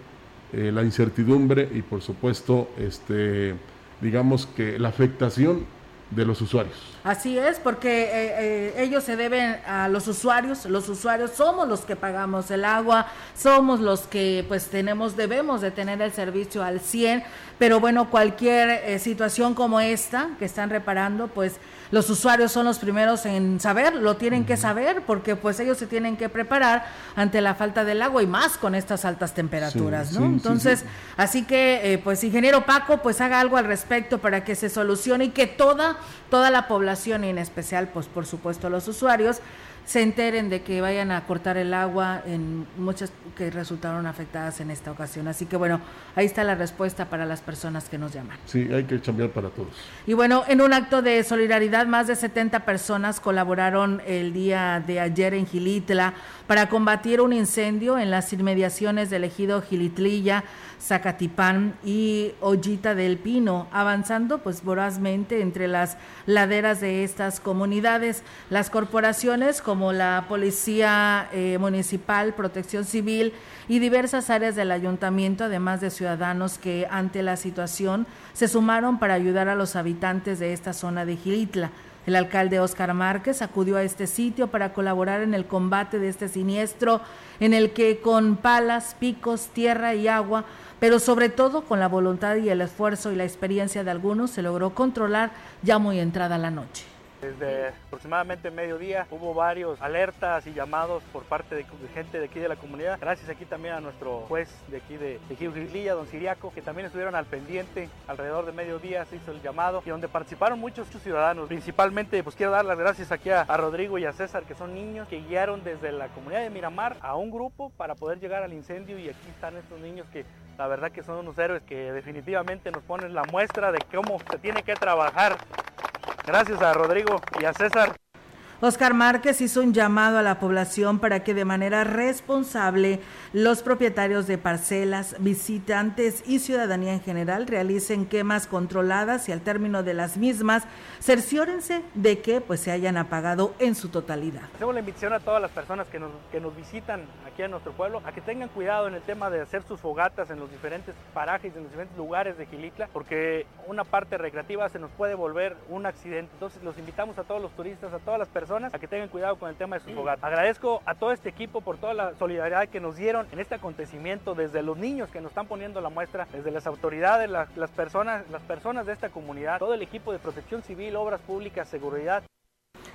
eh, la incertidumbre y por supuesto, este, digamos que la afectación de los usuarios. Así es, porque eh, eh, ellos se deben a los usuarios, los usuarios somos los que pagamos el agua, somos los que pues tenemos, debemos de tener el servicio al 100, pero bueno, cualquier eh, situación como esta que están reparando, pues los usuarios son los primeros en saber, lo tienen que saber, porque pues ellos se tienen que preparar ante la falta del agua y más con estas altas temperaturas, Sí, ¿no? sí, Entonces, sí. así que eh, pues ingeniero Paco, pues haga algo al respecto para que se solucione y que toda, toda la población y en especial, pues por supuesto los usuarios, se enteren de que vayan a cortar el agua en muchas que resultaron afectadas en esta ocasión. Así que bueno, ahí está la respuesta para las personas que nos llaman. Sí, hay que cambiar para todos. Y bueno, en un acto de solidaridad, más de 70 personas colaboraron el día de ayer en Gilitla para combatir un incendio en las inmediaciones del ejido Gilitlilla, Zacatipán y Ollita del Pino, avanzando pues vorazmente entre las laderas de estas comunidades. Las corporaciones como la Policía eh, Municipal, Protección Civil y diversas áreas del ayuntamiento, además de ciudadanos que ante la situación se sumaron para ayudar a los habitantes de esta zona de Gilitla. El alcalde Óscar Márquez acudió a este sitio para colaborar en el combate de este siniestro, en el que con palas, picos, tierra y agua, pero sobre todo con la voluntad y el esfuerzo y la experiencia de algunos, se logró controlar ya muy entrada la noche. Desde aproximadamente mediodía hubo varios alertas y llamados por parte de, gente de aquí de la comunidad. Gracias aquí también a nuestro juez de aquí de, de don Siriaco, que también estuvieron al pendiente. Alrededor de mediodía se hizo el llamado y donde participaron muchos ciudadanos. Principalmente, pues quiero dar las gracias aquí a Rodrigo y a César, que son niños que guiaron desde la comunidad de Miramar a un grupo para poder llegar al incendio y aquí están estos niños que La verdad que son unos héroes que definitivamente nos ponen la muestra de cómo se tiene que trabajar. Gracias a Rodrigo y a César. Oscar Márquez hizo un llamado a la población para que de manera responsable los propietarios de parcelas, visitantes y ciudadanía en general realicen quemas controladas y al término de las mismas cerciórense de que pues se hayan apagado en su totalidad. Hacemos la invitación a todas las personas que nos, que nos visitan aquí a nuestro pueblo a que tengan cuidado en el tema de hacer sus fogatas en los diferentes parajes, en los diferentes lugares de Gilitla, porque una parte recreativa se nos puede volver un accidente. Entonces los invitamos a todos los turistas, a todas las personas a que tengan cuidado con el tema de sus fogatas. Agradezco a todo este equipo por toda la solidaridad que nos dieron en este acontecimiento, desde los niños que nos están poniendo la muestra, desde las autoridades, las, personas, las personas de esta comunidad, todo el equipo de protección civil, obras públicas, seguridad.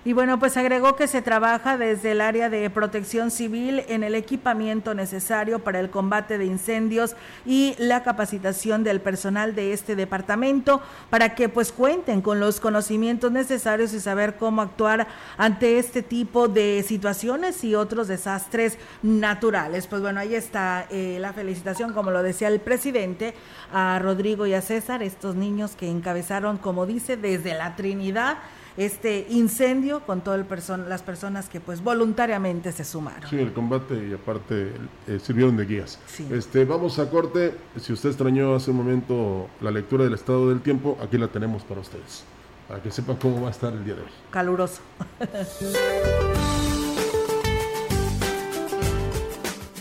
Y bueno, pues agregó que se trabaja desde el área de protección civil en el equipamiento necesario para el combate de incendios y la capacitación del personal de este departamento para que pues cuenten con los conocimientos necesarios y saber cómo actuar ante este tipo de situaciones y otros desastres naturales. Pues bueno, ahí está eh, la felicitación, como lo decía el presidente, a Rodrigo y a César, estos niños que encabezaron, como dice, desde la Trinidad este incendio con todas las personas que pues voluntariamente se sumaron. Sí, el combate y aparte eh, sirvieron de guías. Este, vamos a corte. Si usted extrañó hace un momento la lectura del estado del tiempo, aquí la tenemos para ustedes, para que sepan cómo va a estar el día de hoy. Caluroso.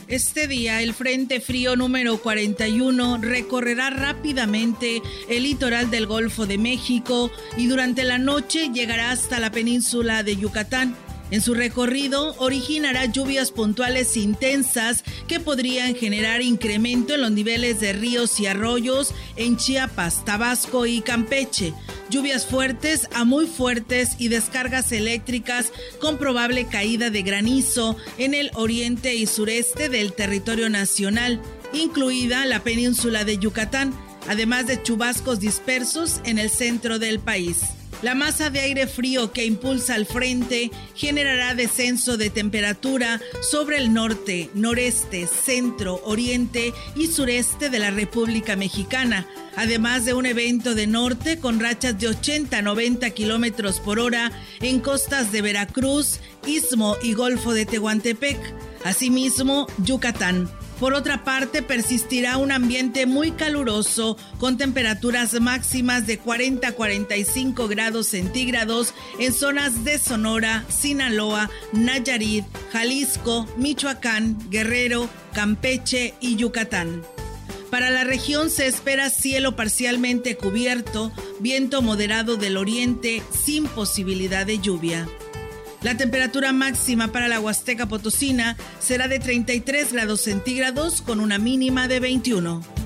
Este día el Frente Frío número 41 recorrerá rápidamente el litoral del Golfo de México y durante la noche llegará hasta la península de Yucatán. En su recorrido originará lluvias puntuales intensas que podrían generar incremento en los niveles de ríos y arroyos en Chiapas, Tabasco y Campeche. Lluvias fuertes a muy fuertes y descargas eléctricas con probable caída de granizo en el oriente y sureste del territorio nacional, incluida la península de Yucatán, además de chubascos dispersos en el centro del país. La masa de aire frío que impulsa al frente generará descenso de temperatura sobre el norte, noreste, centro, oriente y sureste de la República Mexicana, además de un evento de norte con rachas de 80 a 90 kilómetros por hora en costas de Veracruz, Istmo y Golfo de Tehuantepec. Asimismo, Yucatán. Por otra parte, persistirá un ambiente muy caluroso con temperaturas máximas de 40 a 45 grados centígrados en zonas de Sonora, Sinaloa, Nayarit, Jalisco, Michoacán, Guerrero, Campeche y Yucatán. Para la región se espera cielo parcialmente cubierto, viento moderado del oriente sin posibilidad de lluvia. La temperatura máxima para la Huasteca Potosina será de 33 grados centígrados con una mínima de 21.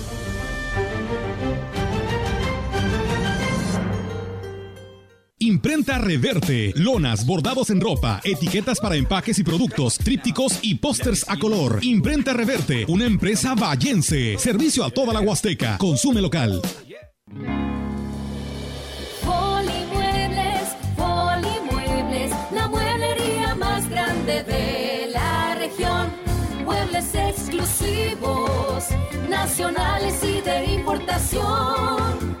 Imprenta Reverte, lonas, bordados en ropa, etiquetas para empaques y productos, trípticos y pósters a color. Imprenta Reverte, una empresa vallense. Servicio a toda la Huasteca. Consume local. Polimuebles, Polimuebles, la mueblería más grande de la región. Muebles exclusivos, nacionales y de importación.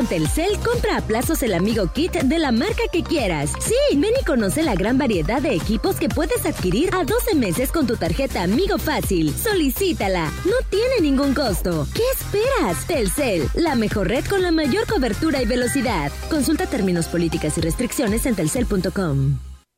Con Telcel, compra a plazos el amigo kit de la marca que quieras. Sí, ven y conoce la gran variedad de equipos que puedes adquirir a 12 meses con tu tarjeta Amigo Fácil. Solicítala, no tiene ningún costo. ¿Qué esperas? Telcel, la mejor red con la mayor cobertura y velocidad. Consulta términos, políticas y restricciones en telcel.com.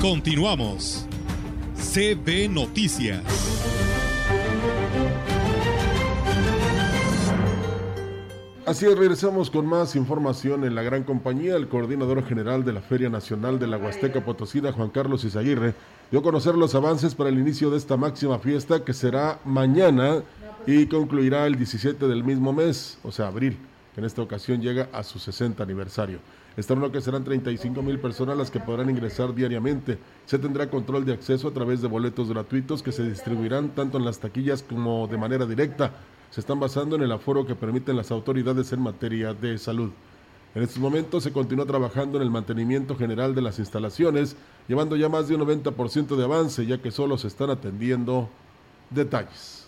Continuamos. CB Noticias. Así es, regresamos con más información en la gran compañía. El coordinador general de la Feria Nacional de la Huasteca Potosina, Juan Carlos Izaguirre, dio a conocer los avances para el inicio de esta máxima fiesta que será mañana y concluirá el 17 del mismo mes, o sea, abril, que en esta ocasión llega a su 60 aniversario. Estarán que serán 35 mil personas las que podrán ingresar diariamente. Se tendrá control de acceso a través de boletos gratuitos que se distribuirán tanto en las taquillas como de manera directa. Se están basando en el aforo que permiten las autoridades en materia de salud. En estos momentos se continúa trabajando en el mantenimiento general de las instalaciones, llevando ya más de un 90% de avance, ya que solo se están atendiendo detalles.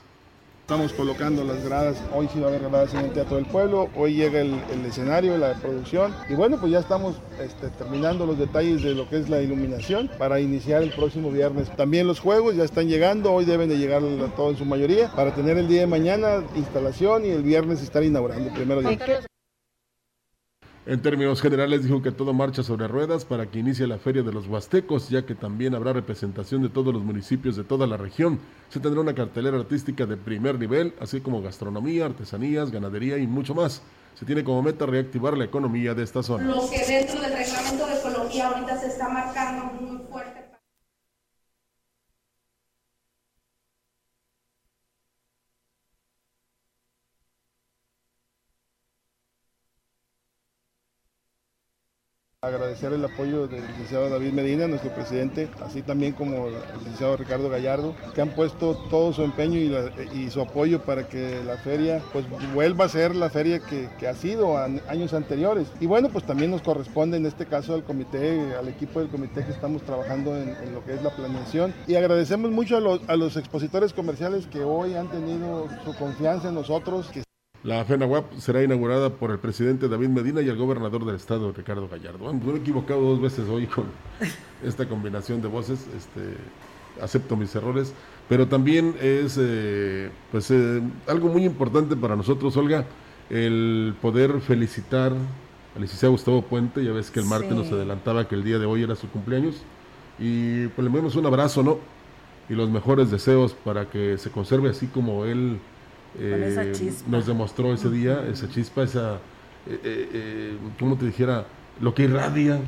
Estamos colocando las gradas, hoy sí va a haber gradas en el Teatro del Pueblo, hoy llega el, el escenario, la producción. Y bueno, pues ya estamos este, terminando los detalles de lo que es la iluminación para iniciar el próximo viernes. También los juegos ya están llegando, hoy deben de llegar todo en su mayoría para tener el día de mañana instalación y el viernes estar inaugurando. El primero día. En términos generales dijo que todo marcha sobre ruedas para que inicie la Feria de los Huastecos, ya que también habrá representación de todos los municipios de toda la región. Se tendrá una cartelera artística de primer nivel, así como gastronomía, artesanías, ganadería y mucho más. Se tiene como meta reactivar la economía de esta zona. Lo que dentro del reglamento de ecología ahorita se está marcando muy fuerte. Agradecer el apoyo del licenciado David Medina, nuestro presidente, así también como el licenciado Ricardo Gallardo, que han puesto todo su empeño y, la- y su apoyo para que la feria pues vuelva a ser la feria que, ha sido años anteriores. Y bueno, pues también nos corresponde en este caso al comité, al equipo del comité que estamos trabajando en, lo que es la planeación. Y agradecemos mucho a los, a los expositores comerciales que hoy han tenido su confianza en nosotros. La FENAWAP será inaugurada por el presidente David Medina y el gobernador del estado, Ricardo Gallardo. Bueno, me he equivocado dos veces hoy con esta combinación de voces. Este, acepto mis errores, pero también es eh, pues eh, algo muy importante para nosotros, Olga, el poder felicitar al licenciado Gustavo Puente. Ya ves que el martes Sí. nos adelantaba que el día de hoy era su cumpleaños. Y pues le enviamos un abrazo, ¿no? Y los mejores deseos para que se conserve así como él eh, chispa. nos demostró ese día, esa chispa, esa, eh, eh, eh, ¿cómo te dijera? Lo que irradia,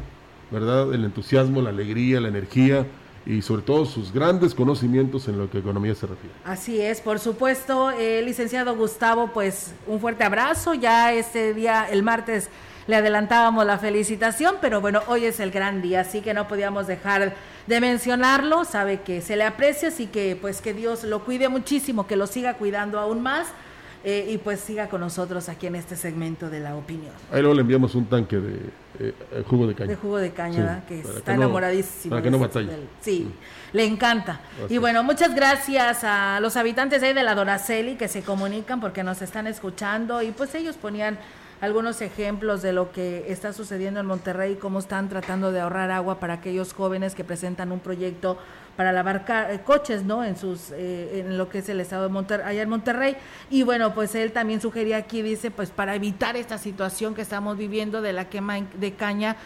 ¿verdad? El entusiasmo, la alegría, la energía y sobre todo sus grandes conocimientos en lo que a economía se refiere. Así es, por supuesto, eh, licenciado Gustavo, pues un fuerte abrazo. Ya este día, el martes, le adelantábamos la felicitación, pero bueno, hoy es el gran día, así que no podíamos dejar de mencionarlo, sabe que se le aprecia, así que pues que Dios lo cuide muchísimo, que lo siga cuidando aún más. eh, y pues siga con nosotros aquí en este segmento de la opinión. Ahí luego le enviamos un tanque de eh, eh, jugo de caña. De jugo de caña, Sí, ¿verdad? que está que no- enamoradísimo. para que no del- Sí, le encanta. Y bueno, muchas gracias a los habitantes ahí de la Doraceli que se comunican porque nos están escuchando y pues ellos ponían algunos ejemplos de lo que está sucediendo en Monterrey, cómo están tratando de ahorrar agua para aquellos jóvenes que presentan un proyecto para lavar eh, coches, ¿no? En sus, eh, en lo que es el estado de Monterrey, allá en Monterrey. Y bueno, pues él también sugería aquí, dice, pues para evitar esta situación que estamos viviendo de la quema de caña,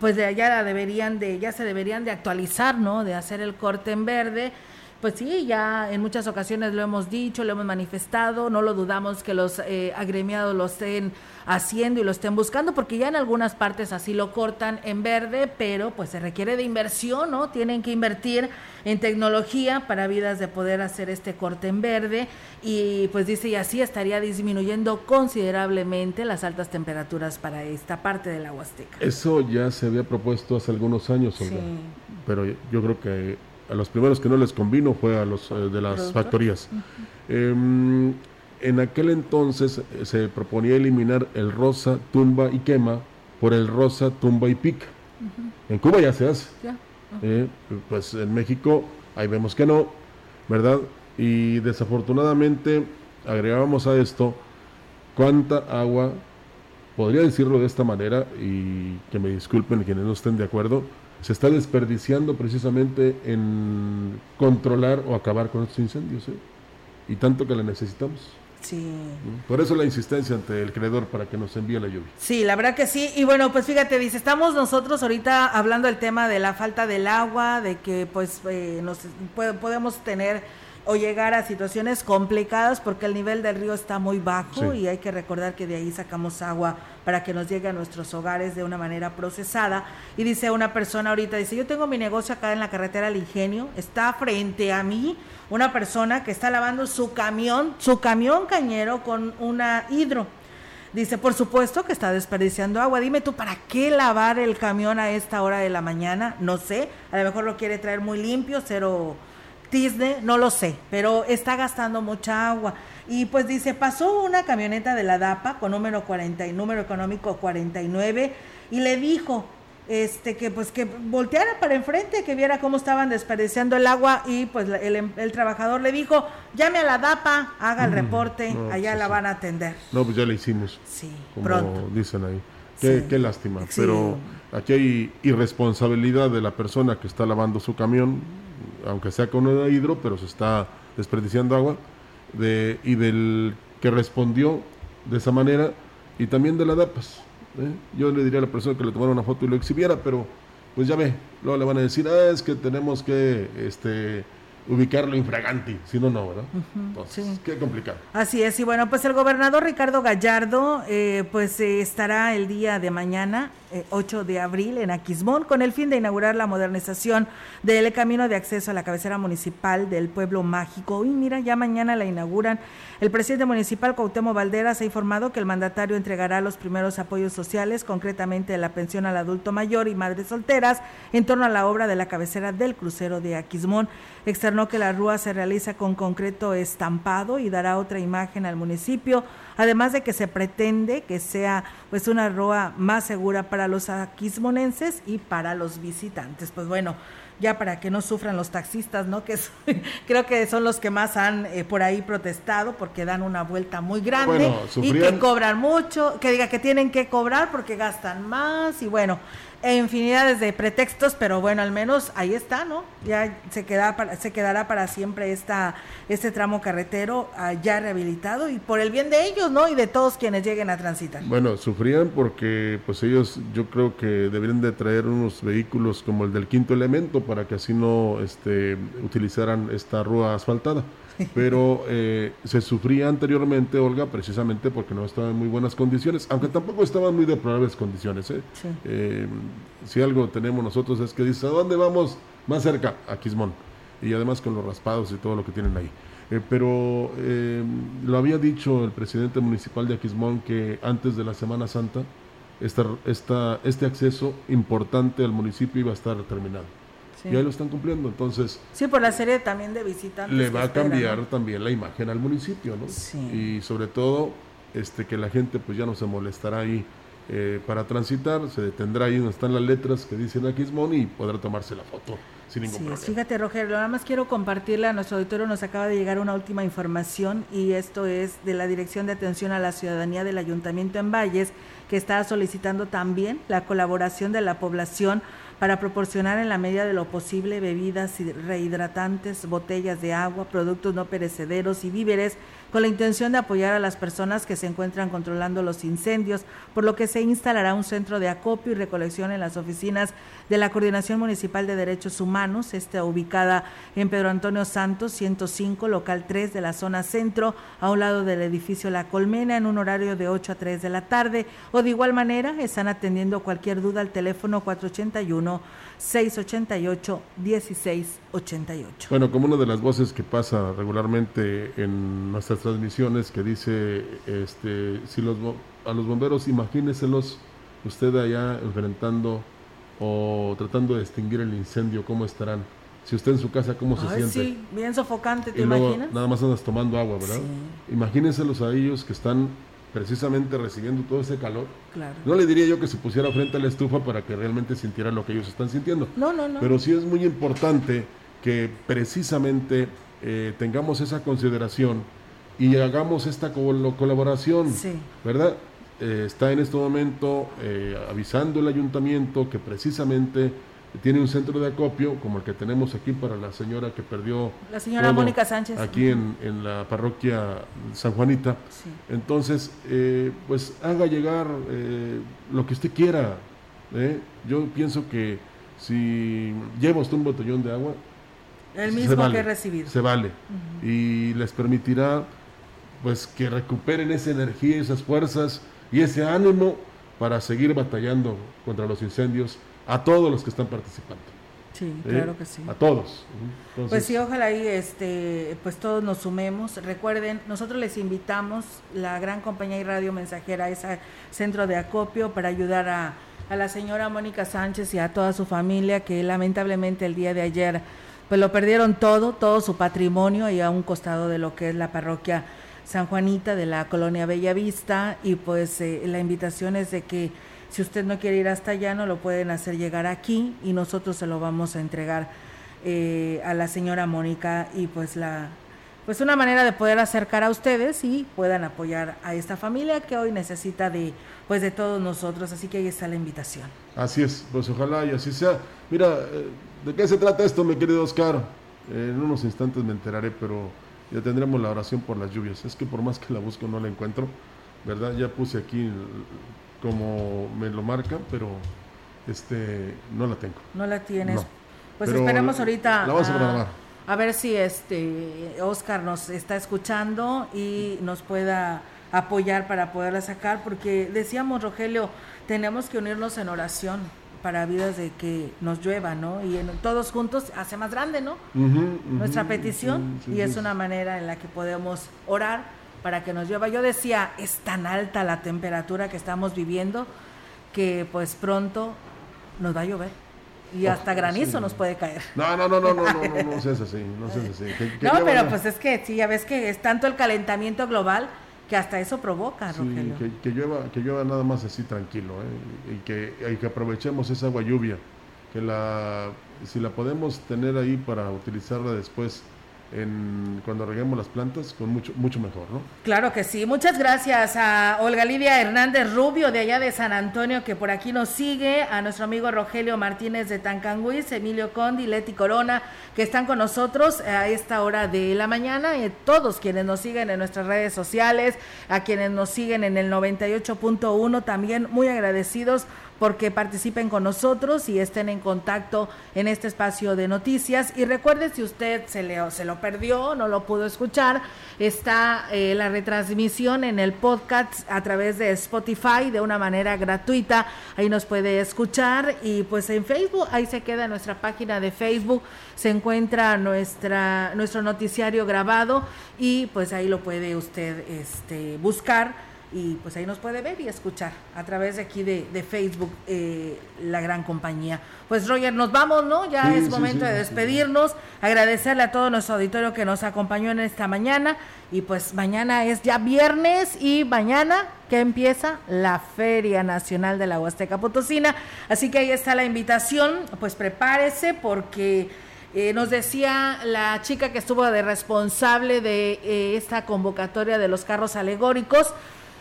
pues de allá la deberían de, ya se deberían de actualizar, ¿no? De hacer el corte en verde. Pues sí, ya en muchas ocasiones lo hemos dicho, lo hemos manifestado, no lo dudamos que los eh, agremiados lo estén haciendo y lo estén buscando, porque ya en algunas partes así lo cortan en verde, pero pues se requiere de inversión, ¿no? Tienen que invertir en tecnología para vidas de poder hacer este corte en verde y pues dice, y así estaría disminuyendo considerablemente las altas temperaturas para esta parte de la Huasteca. Eso ya se había propuesto hace algunos años, Olga. Sí. Pero yo creo que a los primeros que no les convino fue a los eh, de las factorías. Em, en aquel entonces eh, se proponía eliminar el rosa, tumba y quema por el rosa, tumba y pica. En Cuba ya se hace. Ya. Eh, pues en México ahí vemos que no, ¿verdad? Y desafortunadamente agregábamos a esto cuánta agua, podría decirlo de esta manera, y que me disculpen quienes no estén de acuerdo, se está desperdiciando precisamente en controlar o acabar con estos incendios, ¿eh? y tanto que la necesitamos. Sí. Por eso la insistencia ante el creador para que nos envíe la lluvia. Sí, la verdad que sí. Y bueno, pues fíjate, dice, estamos nosotros ahorita hablando del tema de la falta del agua, de que pues eh, nos po- podemos tener o llegar a situaciones complicadas porque el nivel del río está muy bajo Sí. y hay que recordar que de ahí sacamos agua para que nos llegue a nuestros hogares de una manera procesada. Y dice una persona ahorita, dice, yo tengo mi negocio acá en la carretera El Ingenio, está frente a mí una persona que está lavando su camión, su camión cañero con una hidro. Dice, por supuesto que está desperdiciando agua. Dime tú, ¿para qué lavar el camión a esta hora de la mañana? No sé. A lo mejor lo quiere traer muy limpio, cero tizne, no lo sé. Pero está gastando mucha agua. Y pues dice, pasó una camioneta de la DAPA con número 40 y número económico 49 y le dijo, este que pues que volteara para enfrente, que viera cómo estaban desperdiciando el agua y pues el, em- el trabajador le dijo, llame a la DAPA, haga el Mm, reporte, no, allá sí, la van a atender. No, pues ya la hicimos. Sí, como pronto. dicen ahí. Qué, Sí. qué lástima. Sí. Pero aquí hay irresponsabilidad de la persona que está lavando su camión, aunque sea con una hidro, pero se está desperdiciando agua, de, y del que respondió de esa manera, y también de la DAPAS. ¿Eh? Yo le diría a la persona que le tomara una foto y lo exhibiera, pero pues ya ve, luego le van a decir, ah, es que tenemos que este, ubicarlo infraganti, si no, no, ¿verdad? Entonces, qué complicado. Así es, y bueno, pues el gobernador Ricardo Gallardo, eh, pues eh, estará el día de mañana, 8 de abril, en Aquismón, con el fin de inaugurar la modernización del camino de acceso a la cabecera municipal del pueblo mágico. Y mira, ya mañana la inauguran. El presidente municipal Cuauhtémoc Valderas ha informado que el mandatario entregará los primeros apoyos sociales, concretamente la pensión al adulto mayor y madres solteras, en torno a la obra de la cabecera del crucero de Aquismón. Externó que la rúa se realiza con concreto estampado y dará otra imagen al municipio, además de que se pretende que sea pues una rúa más segura para los aquismonenses y para los visitantes. Pues bueno, ya para que no sufran los taxistas, ¿no? Que es- creo que son los que más han eh, por ahí protestado porque dan una vuelta muy grande Bueno, y que cobran mucho, que diga que tienen que cobrar porque gastan más y bueno, infinidades de pretextos, pero bueno, al menos ahí está, ¿no? Ya se queda para, se quedará para siempre esta este tramo carretero ah, ya rehabilitado y por el bien de ellos, ¿no? Y de todos quienes lleguen a transitar. Bueno, sufrían porque pues ellos yo creo que deberían de traer unos vehículos como el del quinto elemento para que así no este, utilizaran esta rúa asfaltada. Pero eh, se sufría anteriormente, Olga, precisamente porque no estaba en muy buenas condiciones, aunque tampoco estaban muy deplorables condiciones. ¿eh? Sí. Eh, si algo tenemos nosotros es que dice, ¿a dónde vamos? Más cerca, a Quismón. Y además con los raspados y todo lo que tienen ahí. Eh, pero eh, lo había dicho el presidente municipal de Aquismón que antes de la Semana Santa esta, esta, este acceso importante al municipio iba a estar terminado. Sí. Y ahí lo están cumpliendo, entonces Sí, por la serie también de visitantes. le va a cambiar también la imagen al municipio, ¿no? Y sobre todo, este que la gente pues ya no se molestará ahí eh, para transitar, se detendrá ahí donde están las letras que dicen Aquismón y podrá tomarse la foto sin ningún Sí, problema. fíjate Rogelio, nada más quiero compartirle a nuestro auditorio, nos acaba de llegar una última información y esto es de la Dirección de Atención a la Ciudadanía del Ayuntamiento en Valles, que está solicitando también la colaboración de la población para proporcionar en la medida de lo posible bebidas rehidratantes, botellas de agua, productos no perecederos y víveres con la intención de apoyar a las personas que se encuentran controlando los incendios, por lo que se instalará un centro de acopio y recolección en las oficinas de la Coordinación Municipal de Derechos Humanos, esta ubicada en Pedro Antonio Santos 105, local 3 de la zona centro, a un lado del edificio La Colmena, en un horario de 8 a 3 de la tarde, o de igual manera están atendiendo cualquier duda al teléfono 481 688 1688. Bueno, como una de las voces que pasa regularmente en transmisiones que dice, este, si los a los bomberos imagíneselos usted allá enfrentando o tratando de extinguir el incendio, ¿cómo estarán? Si usted en su casa, ¿cómo se siente? sí, bien sofocante, ¿te y luego imaginas? nada más andas tomando agua, ¿verdad? Imagínenselos a ellos que están precisamente recibiendo todo ese calor. Claro. No le diría yo que se pusiera frente a la estufa para que realmente sintiera lo que ellos están sintiendo. No, no, no. Pero sí es muy importante que precisamente eh, tengamos esa consideración y hagamos esta col- colaboración, Sí. ¿verdad? Eh, está en este momento eh, avisando el ayuntamiento que precisamente tiene un centro de acopio como el que tenemos aquí para la señora que perdió La señora Mónica Sánchez. aquí en, en la parroquia San Juanita. Sí. Entonces, eh, pues haga llegar lo que usted quiera. Yo pienso que si lleva usted un botellón de agua, El mismo vale, que he recibido. Se vale. Y les permitirá pues que recuperen esa energía, esas fuerzas y ese ánimo para seguir batallando contra los incendios a todos los que están participando. Sí, ¿eh? claro que sí. A todos. Entonces, Pues sí, ojalá ahí este, pues todos nos sumemos. Recuerden, nosotros les invitamos, la gran compañía y radio mensajera, a ese centro de acopio para ayudar a, a la señora Mónica Sánchez y a toda su familia que lamentablemente el día de ayer pues lo perdieron todo, todo su patrimonio y a un costado de lo que es la parroquia San Juanita de la colonia Bellavista y pues eh, la invitación es de que si usted no quiere ir hasta allá no lo pueden hacer llegar aquí y nosotros se lo vamos a entregar eh, a la señora Mónica y pues la pues una manera de poder acercar a ustedes y puedan apoyar a esta familia que hoy necesita de pues de todos nosotros así que ahí está la invitación Así es, pues ojalá y así sea. Mira, eh, ¿de qué se trata esto, mi querido Oscar? En unos instantes me enteraré, pero ya tendremos la oración por las lluvias. Es que por más que la busco no la encuentro, ¿verdad? Ya puse aquí como me lo marca, pero este no la tengo. no la tienes No. pues Pero esperemos ahorita la vamos a a- programar. a ver si este Oscar nos está escuchando y nos pueda apoyar para poderla sacar, porque decíamos, Rogelio, tenemos que unirnos en oración para vidas de que nos llueva, ¿no? Y en- todos juntos hace más grande, ¿no? Ujú, ujú, Nuestra petición sí, sí, y es una manera en la que podemos orar para que nos llueva. Yo decía, es tan alta la temperatura que estamos viviendo que pues pronto nos va a llover y Oh, hasta granizo sí. nos puede caer. No, no, no, no, no, no, no, no seas así, no seas así. Que- que No, pero no. pues es que sí, ya ves que es tanto el calentamiento global que hasta eso provoca, Sí, Rogelio. que, que llueva, que llueva nada más así tranquilo, ¿eh? y, que, y que aprovechemos esa agua lluvia, que la, si la podemos tener ahí para utilizarla después en, cuando reguemos las plantas, con mucho, mucho mejor, ¿no? Claro que sí. Muchas gracias a Olga Lidia Hernández Rubio de allá de San Antonio que por aquí nos sigue, a nuestro amigo Rogelio Martínez de Tancanguis, Emilio Condi, Leti Corona, que están con nosotros a esta hora de la mañana, y a todos quienes nos siguen en nuestras redes sociales, a quienes nos siguen en el 98.1, también muy agradecidos porque participen con nosotros y estén en contacto en este espacio de noticias. Y recuerde, si usted se, le, se lo perdió, no lo pudo escuchar, está eh, la retransmisión en el podcast a través de Spotify de una manera gratuita. Ahí nos puede escuchar y pues en Facebook, ahí se queda nuestra página de Facebook, se encuentra nuestra, nuestro noticiario grabado y pues ahí lo puede usted este, buscar y pues ahí nos puede ver y escuchar a través de aquí de, de Facebook eh, la gran compañía. Pues Roger, nos vamos, ¿no? Ya Sí, es momento sí, de despedirnos, agradecerle a todo nuestro auditorio que nos acompañó en esta mañana. Y pues mañana es ya viernes y mañana que empieza la Feria Nacional de la Huasteca Potosina, así que ahí está la invitación, pues prepárese porque eh, nos decía la chica que estuvo de responsable de eh, esta convocatoria de los carros alegóricos,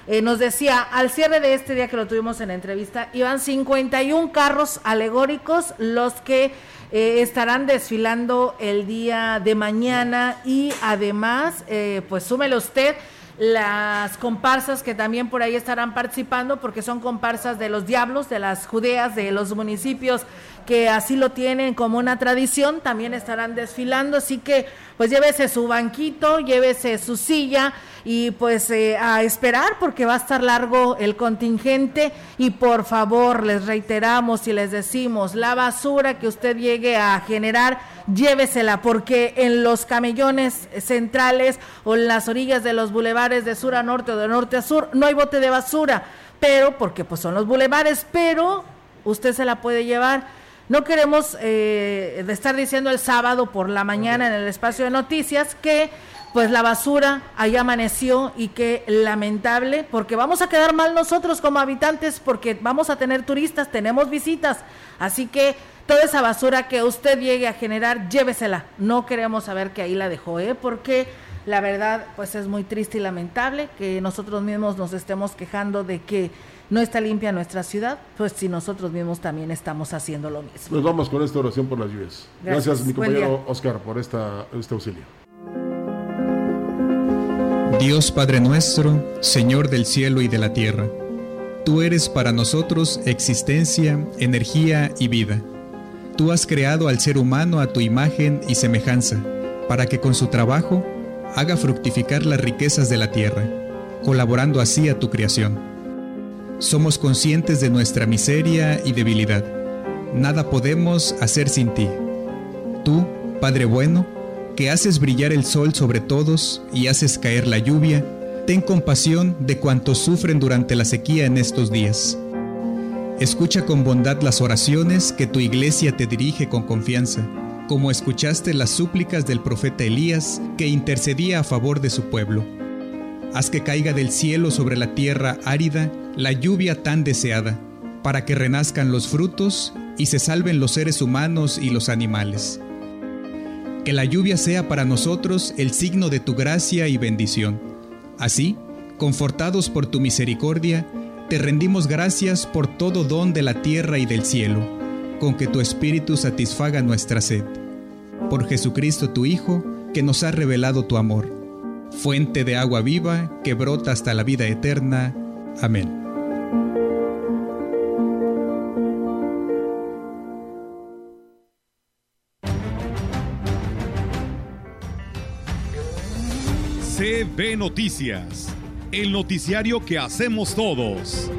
eh, nos decía, al cierre de este día que lo tuvimos en entrevista, iban 51 carros alegóricos los que eh, estarán desfilando el día de mañana y además, eh, pues súmele usted las comparsas que también por ahí estarán participando porque son comparsas de los diablos, de las judeas, de los municipios que así lo tienen como una tradición, también estarán desfilando, así que pues llévese su banquito, llévese su silla y pues eh, a esperar porque va a estar largo el contingente. Y por favor les reiteramos y les decimos la basura que usted llegue a generar llévesela porque en los camellones centrales o en las orillas de los bulevares de sur a norte o de norte a sur no hay bote de basura. Pero porque pues son los bulevares pero usted se la puede llevar no queremos eh, estar diciendo el sábado por la mañana en el espacio de noticias que pues la basura ahí amaneció y que lamentable porque vamos a quedar mal nosotros como habitantes porque vamos a tener turistas, tenemos visitas, así que toda esa basura que usted llegue a generar, llévesela. No queremos saber que ahí la dejó, ¿eh? porque la verdad pues es muy triste y lamentable que nosotros mismos nos estemos quejando de que no está limpia nuestra ciudad, pues si nosotros mismos también estamos haciendo lo mismo. Nos vamos con esta oración por las lluvias. Gracias. Gracias, mi compañero. Oscar, por esta, este auxilio. Dios Padre nuestro, Señor del cielo y de la tierra, tú eres para nosotros existencia, energía y vida. Tú has creado al ser humano a tu imagen y semejanza, para que con su trabajo haga fructificar las riquezas de la tierra, colaborando así a tu creación. Somos conscientes de nuestra miseria y debilidad. Nada podemos hacer sin ti. Tú, Padre bueno, que haces brillar el sol sobre todos y haces caer la lluvia, ten compasión de cuantos sufren durante la sequía en estos días. Escucha con bondad las oraciones que tu iglesia te dirige con confianza, como escuchaste las súplicas del profeta Elías que intercedía a favor de su pueblo. Haz que caiga del cielo sobre la tierra árida la lluvia tan deseada, para que renazcan los frutos y se salven los seres humanos y los animales. Que la lluvia sea para nosotros el signo de tu gracia y bendición. Así, confortados por tu misericordia, te rendimos gracias por todo don de la tierra y del cielo, con que tu Espíritu satisfaga nuestra sed. Por Jesucristo tu Hijo, que nos ha revelado tu amor, fuente de agua viva que brota hasta la vida eterna. Amén. CB Noticias, el noticiario que hacemos todos.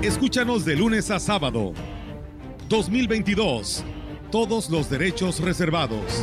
Escúchanos de lunes a sábado. 2022. Todos los derechos reservados.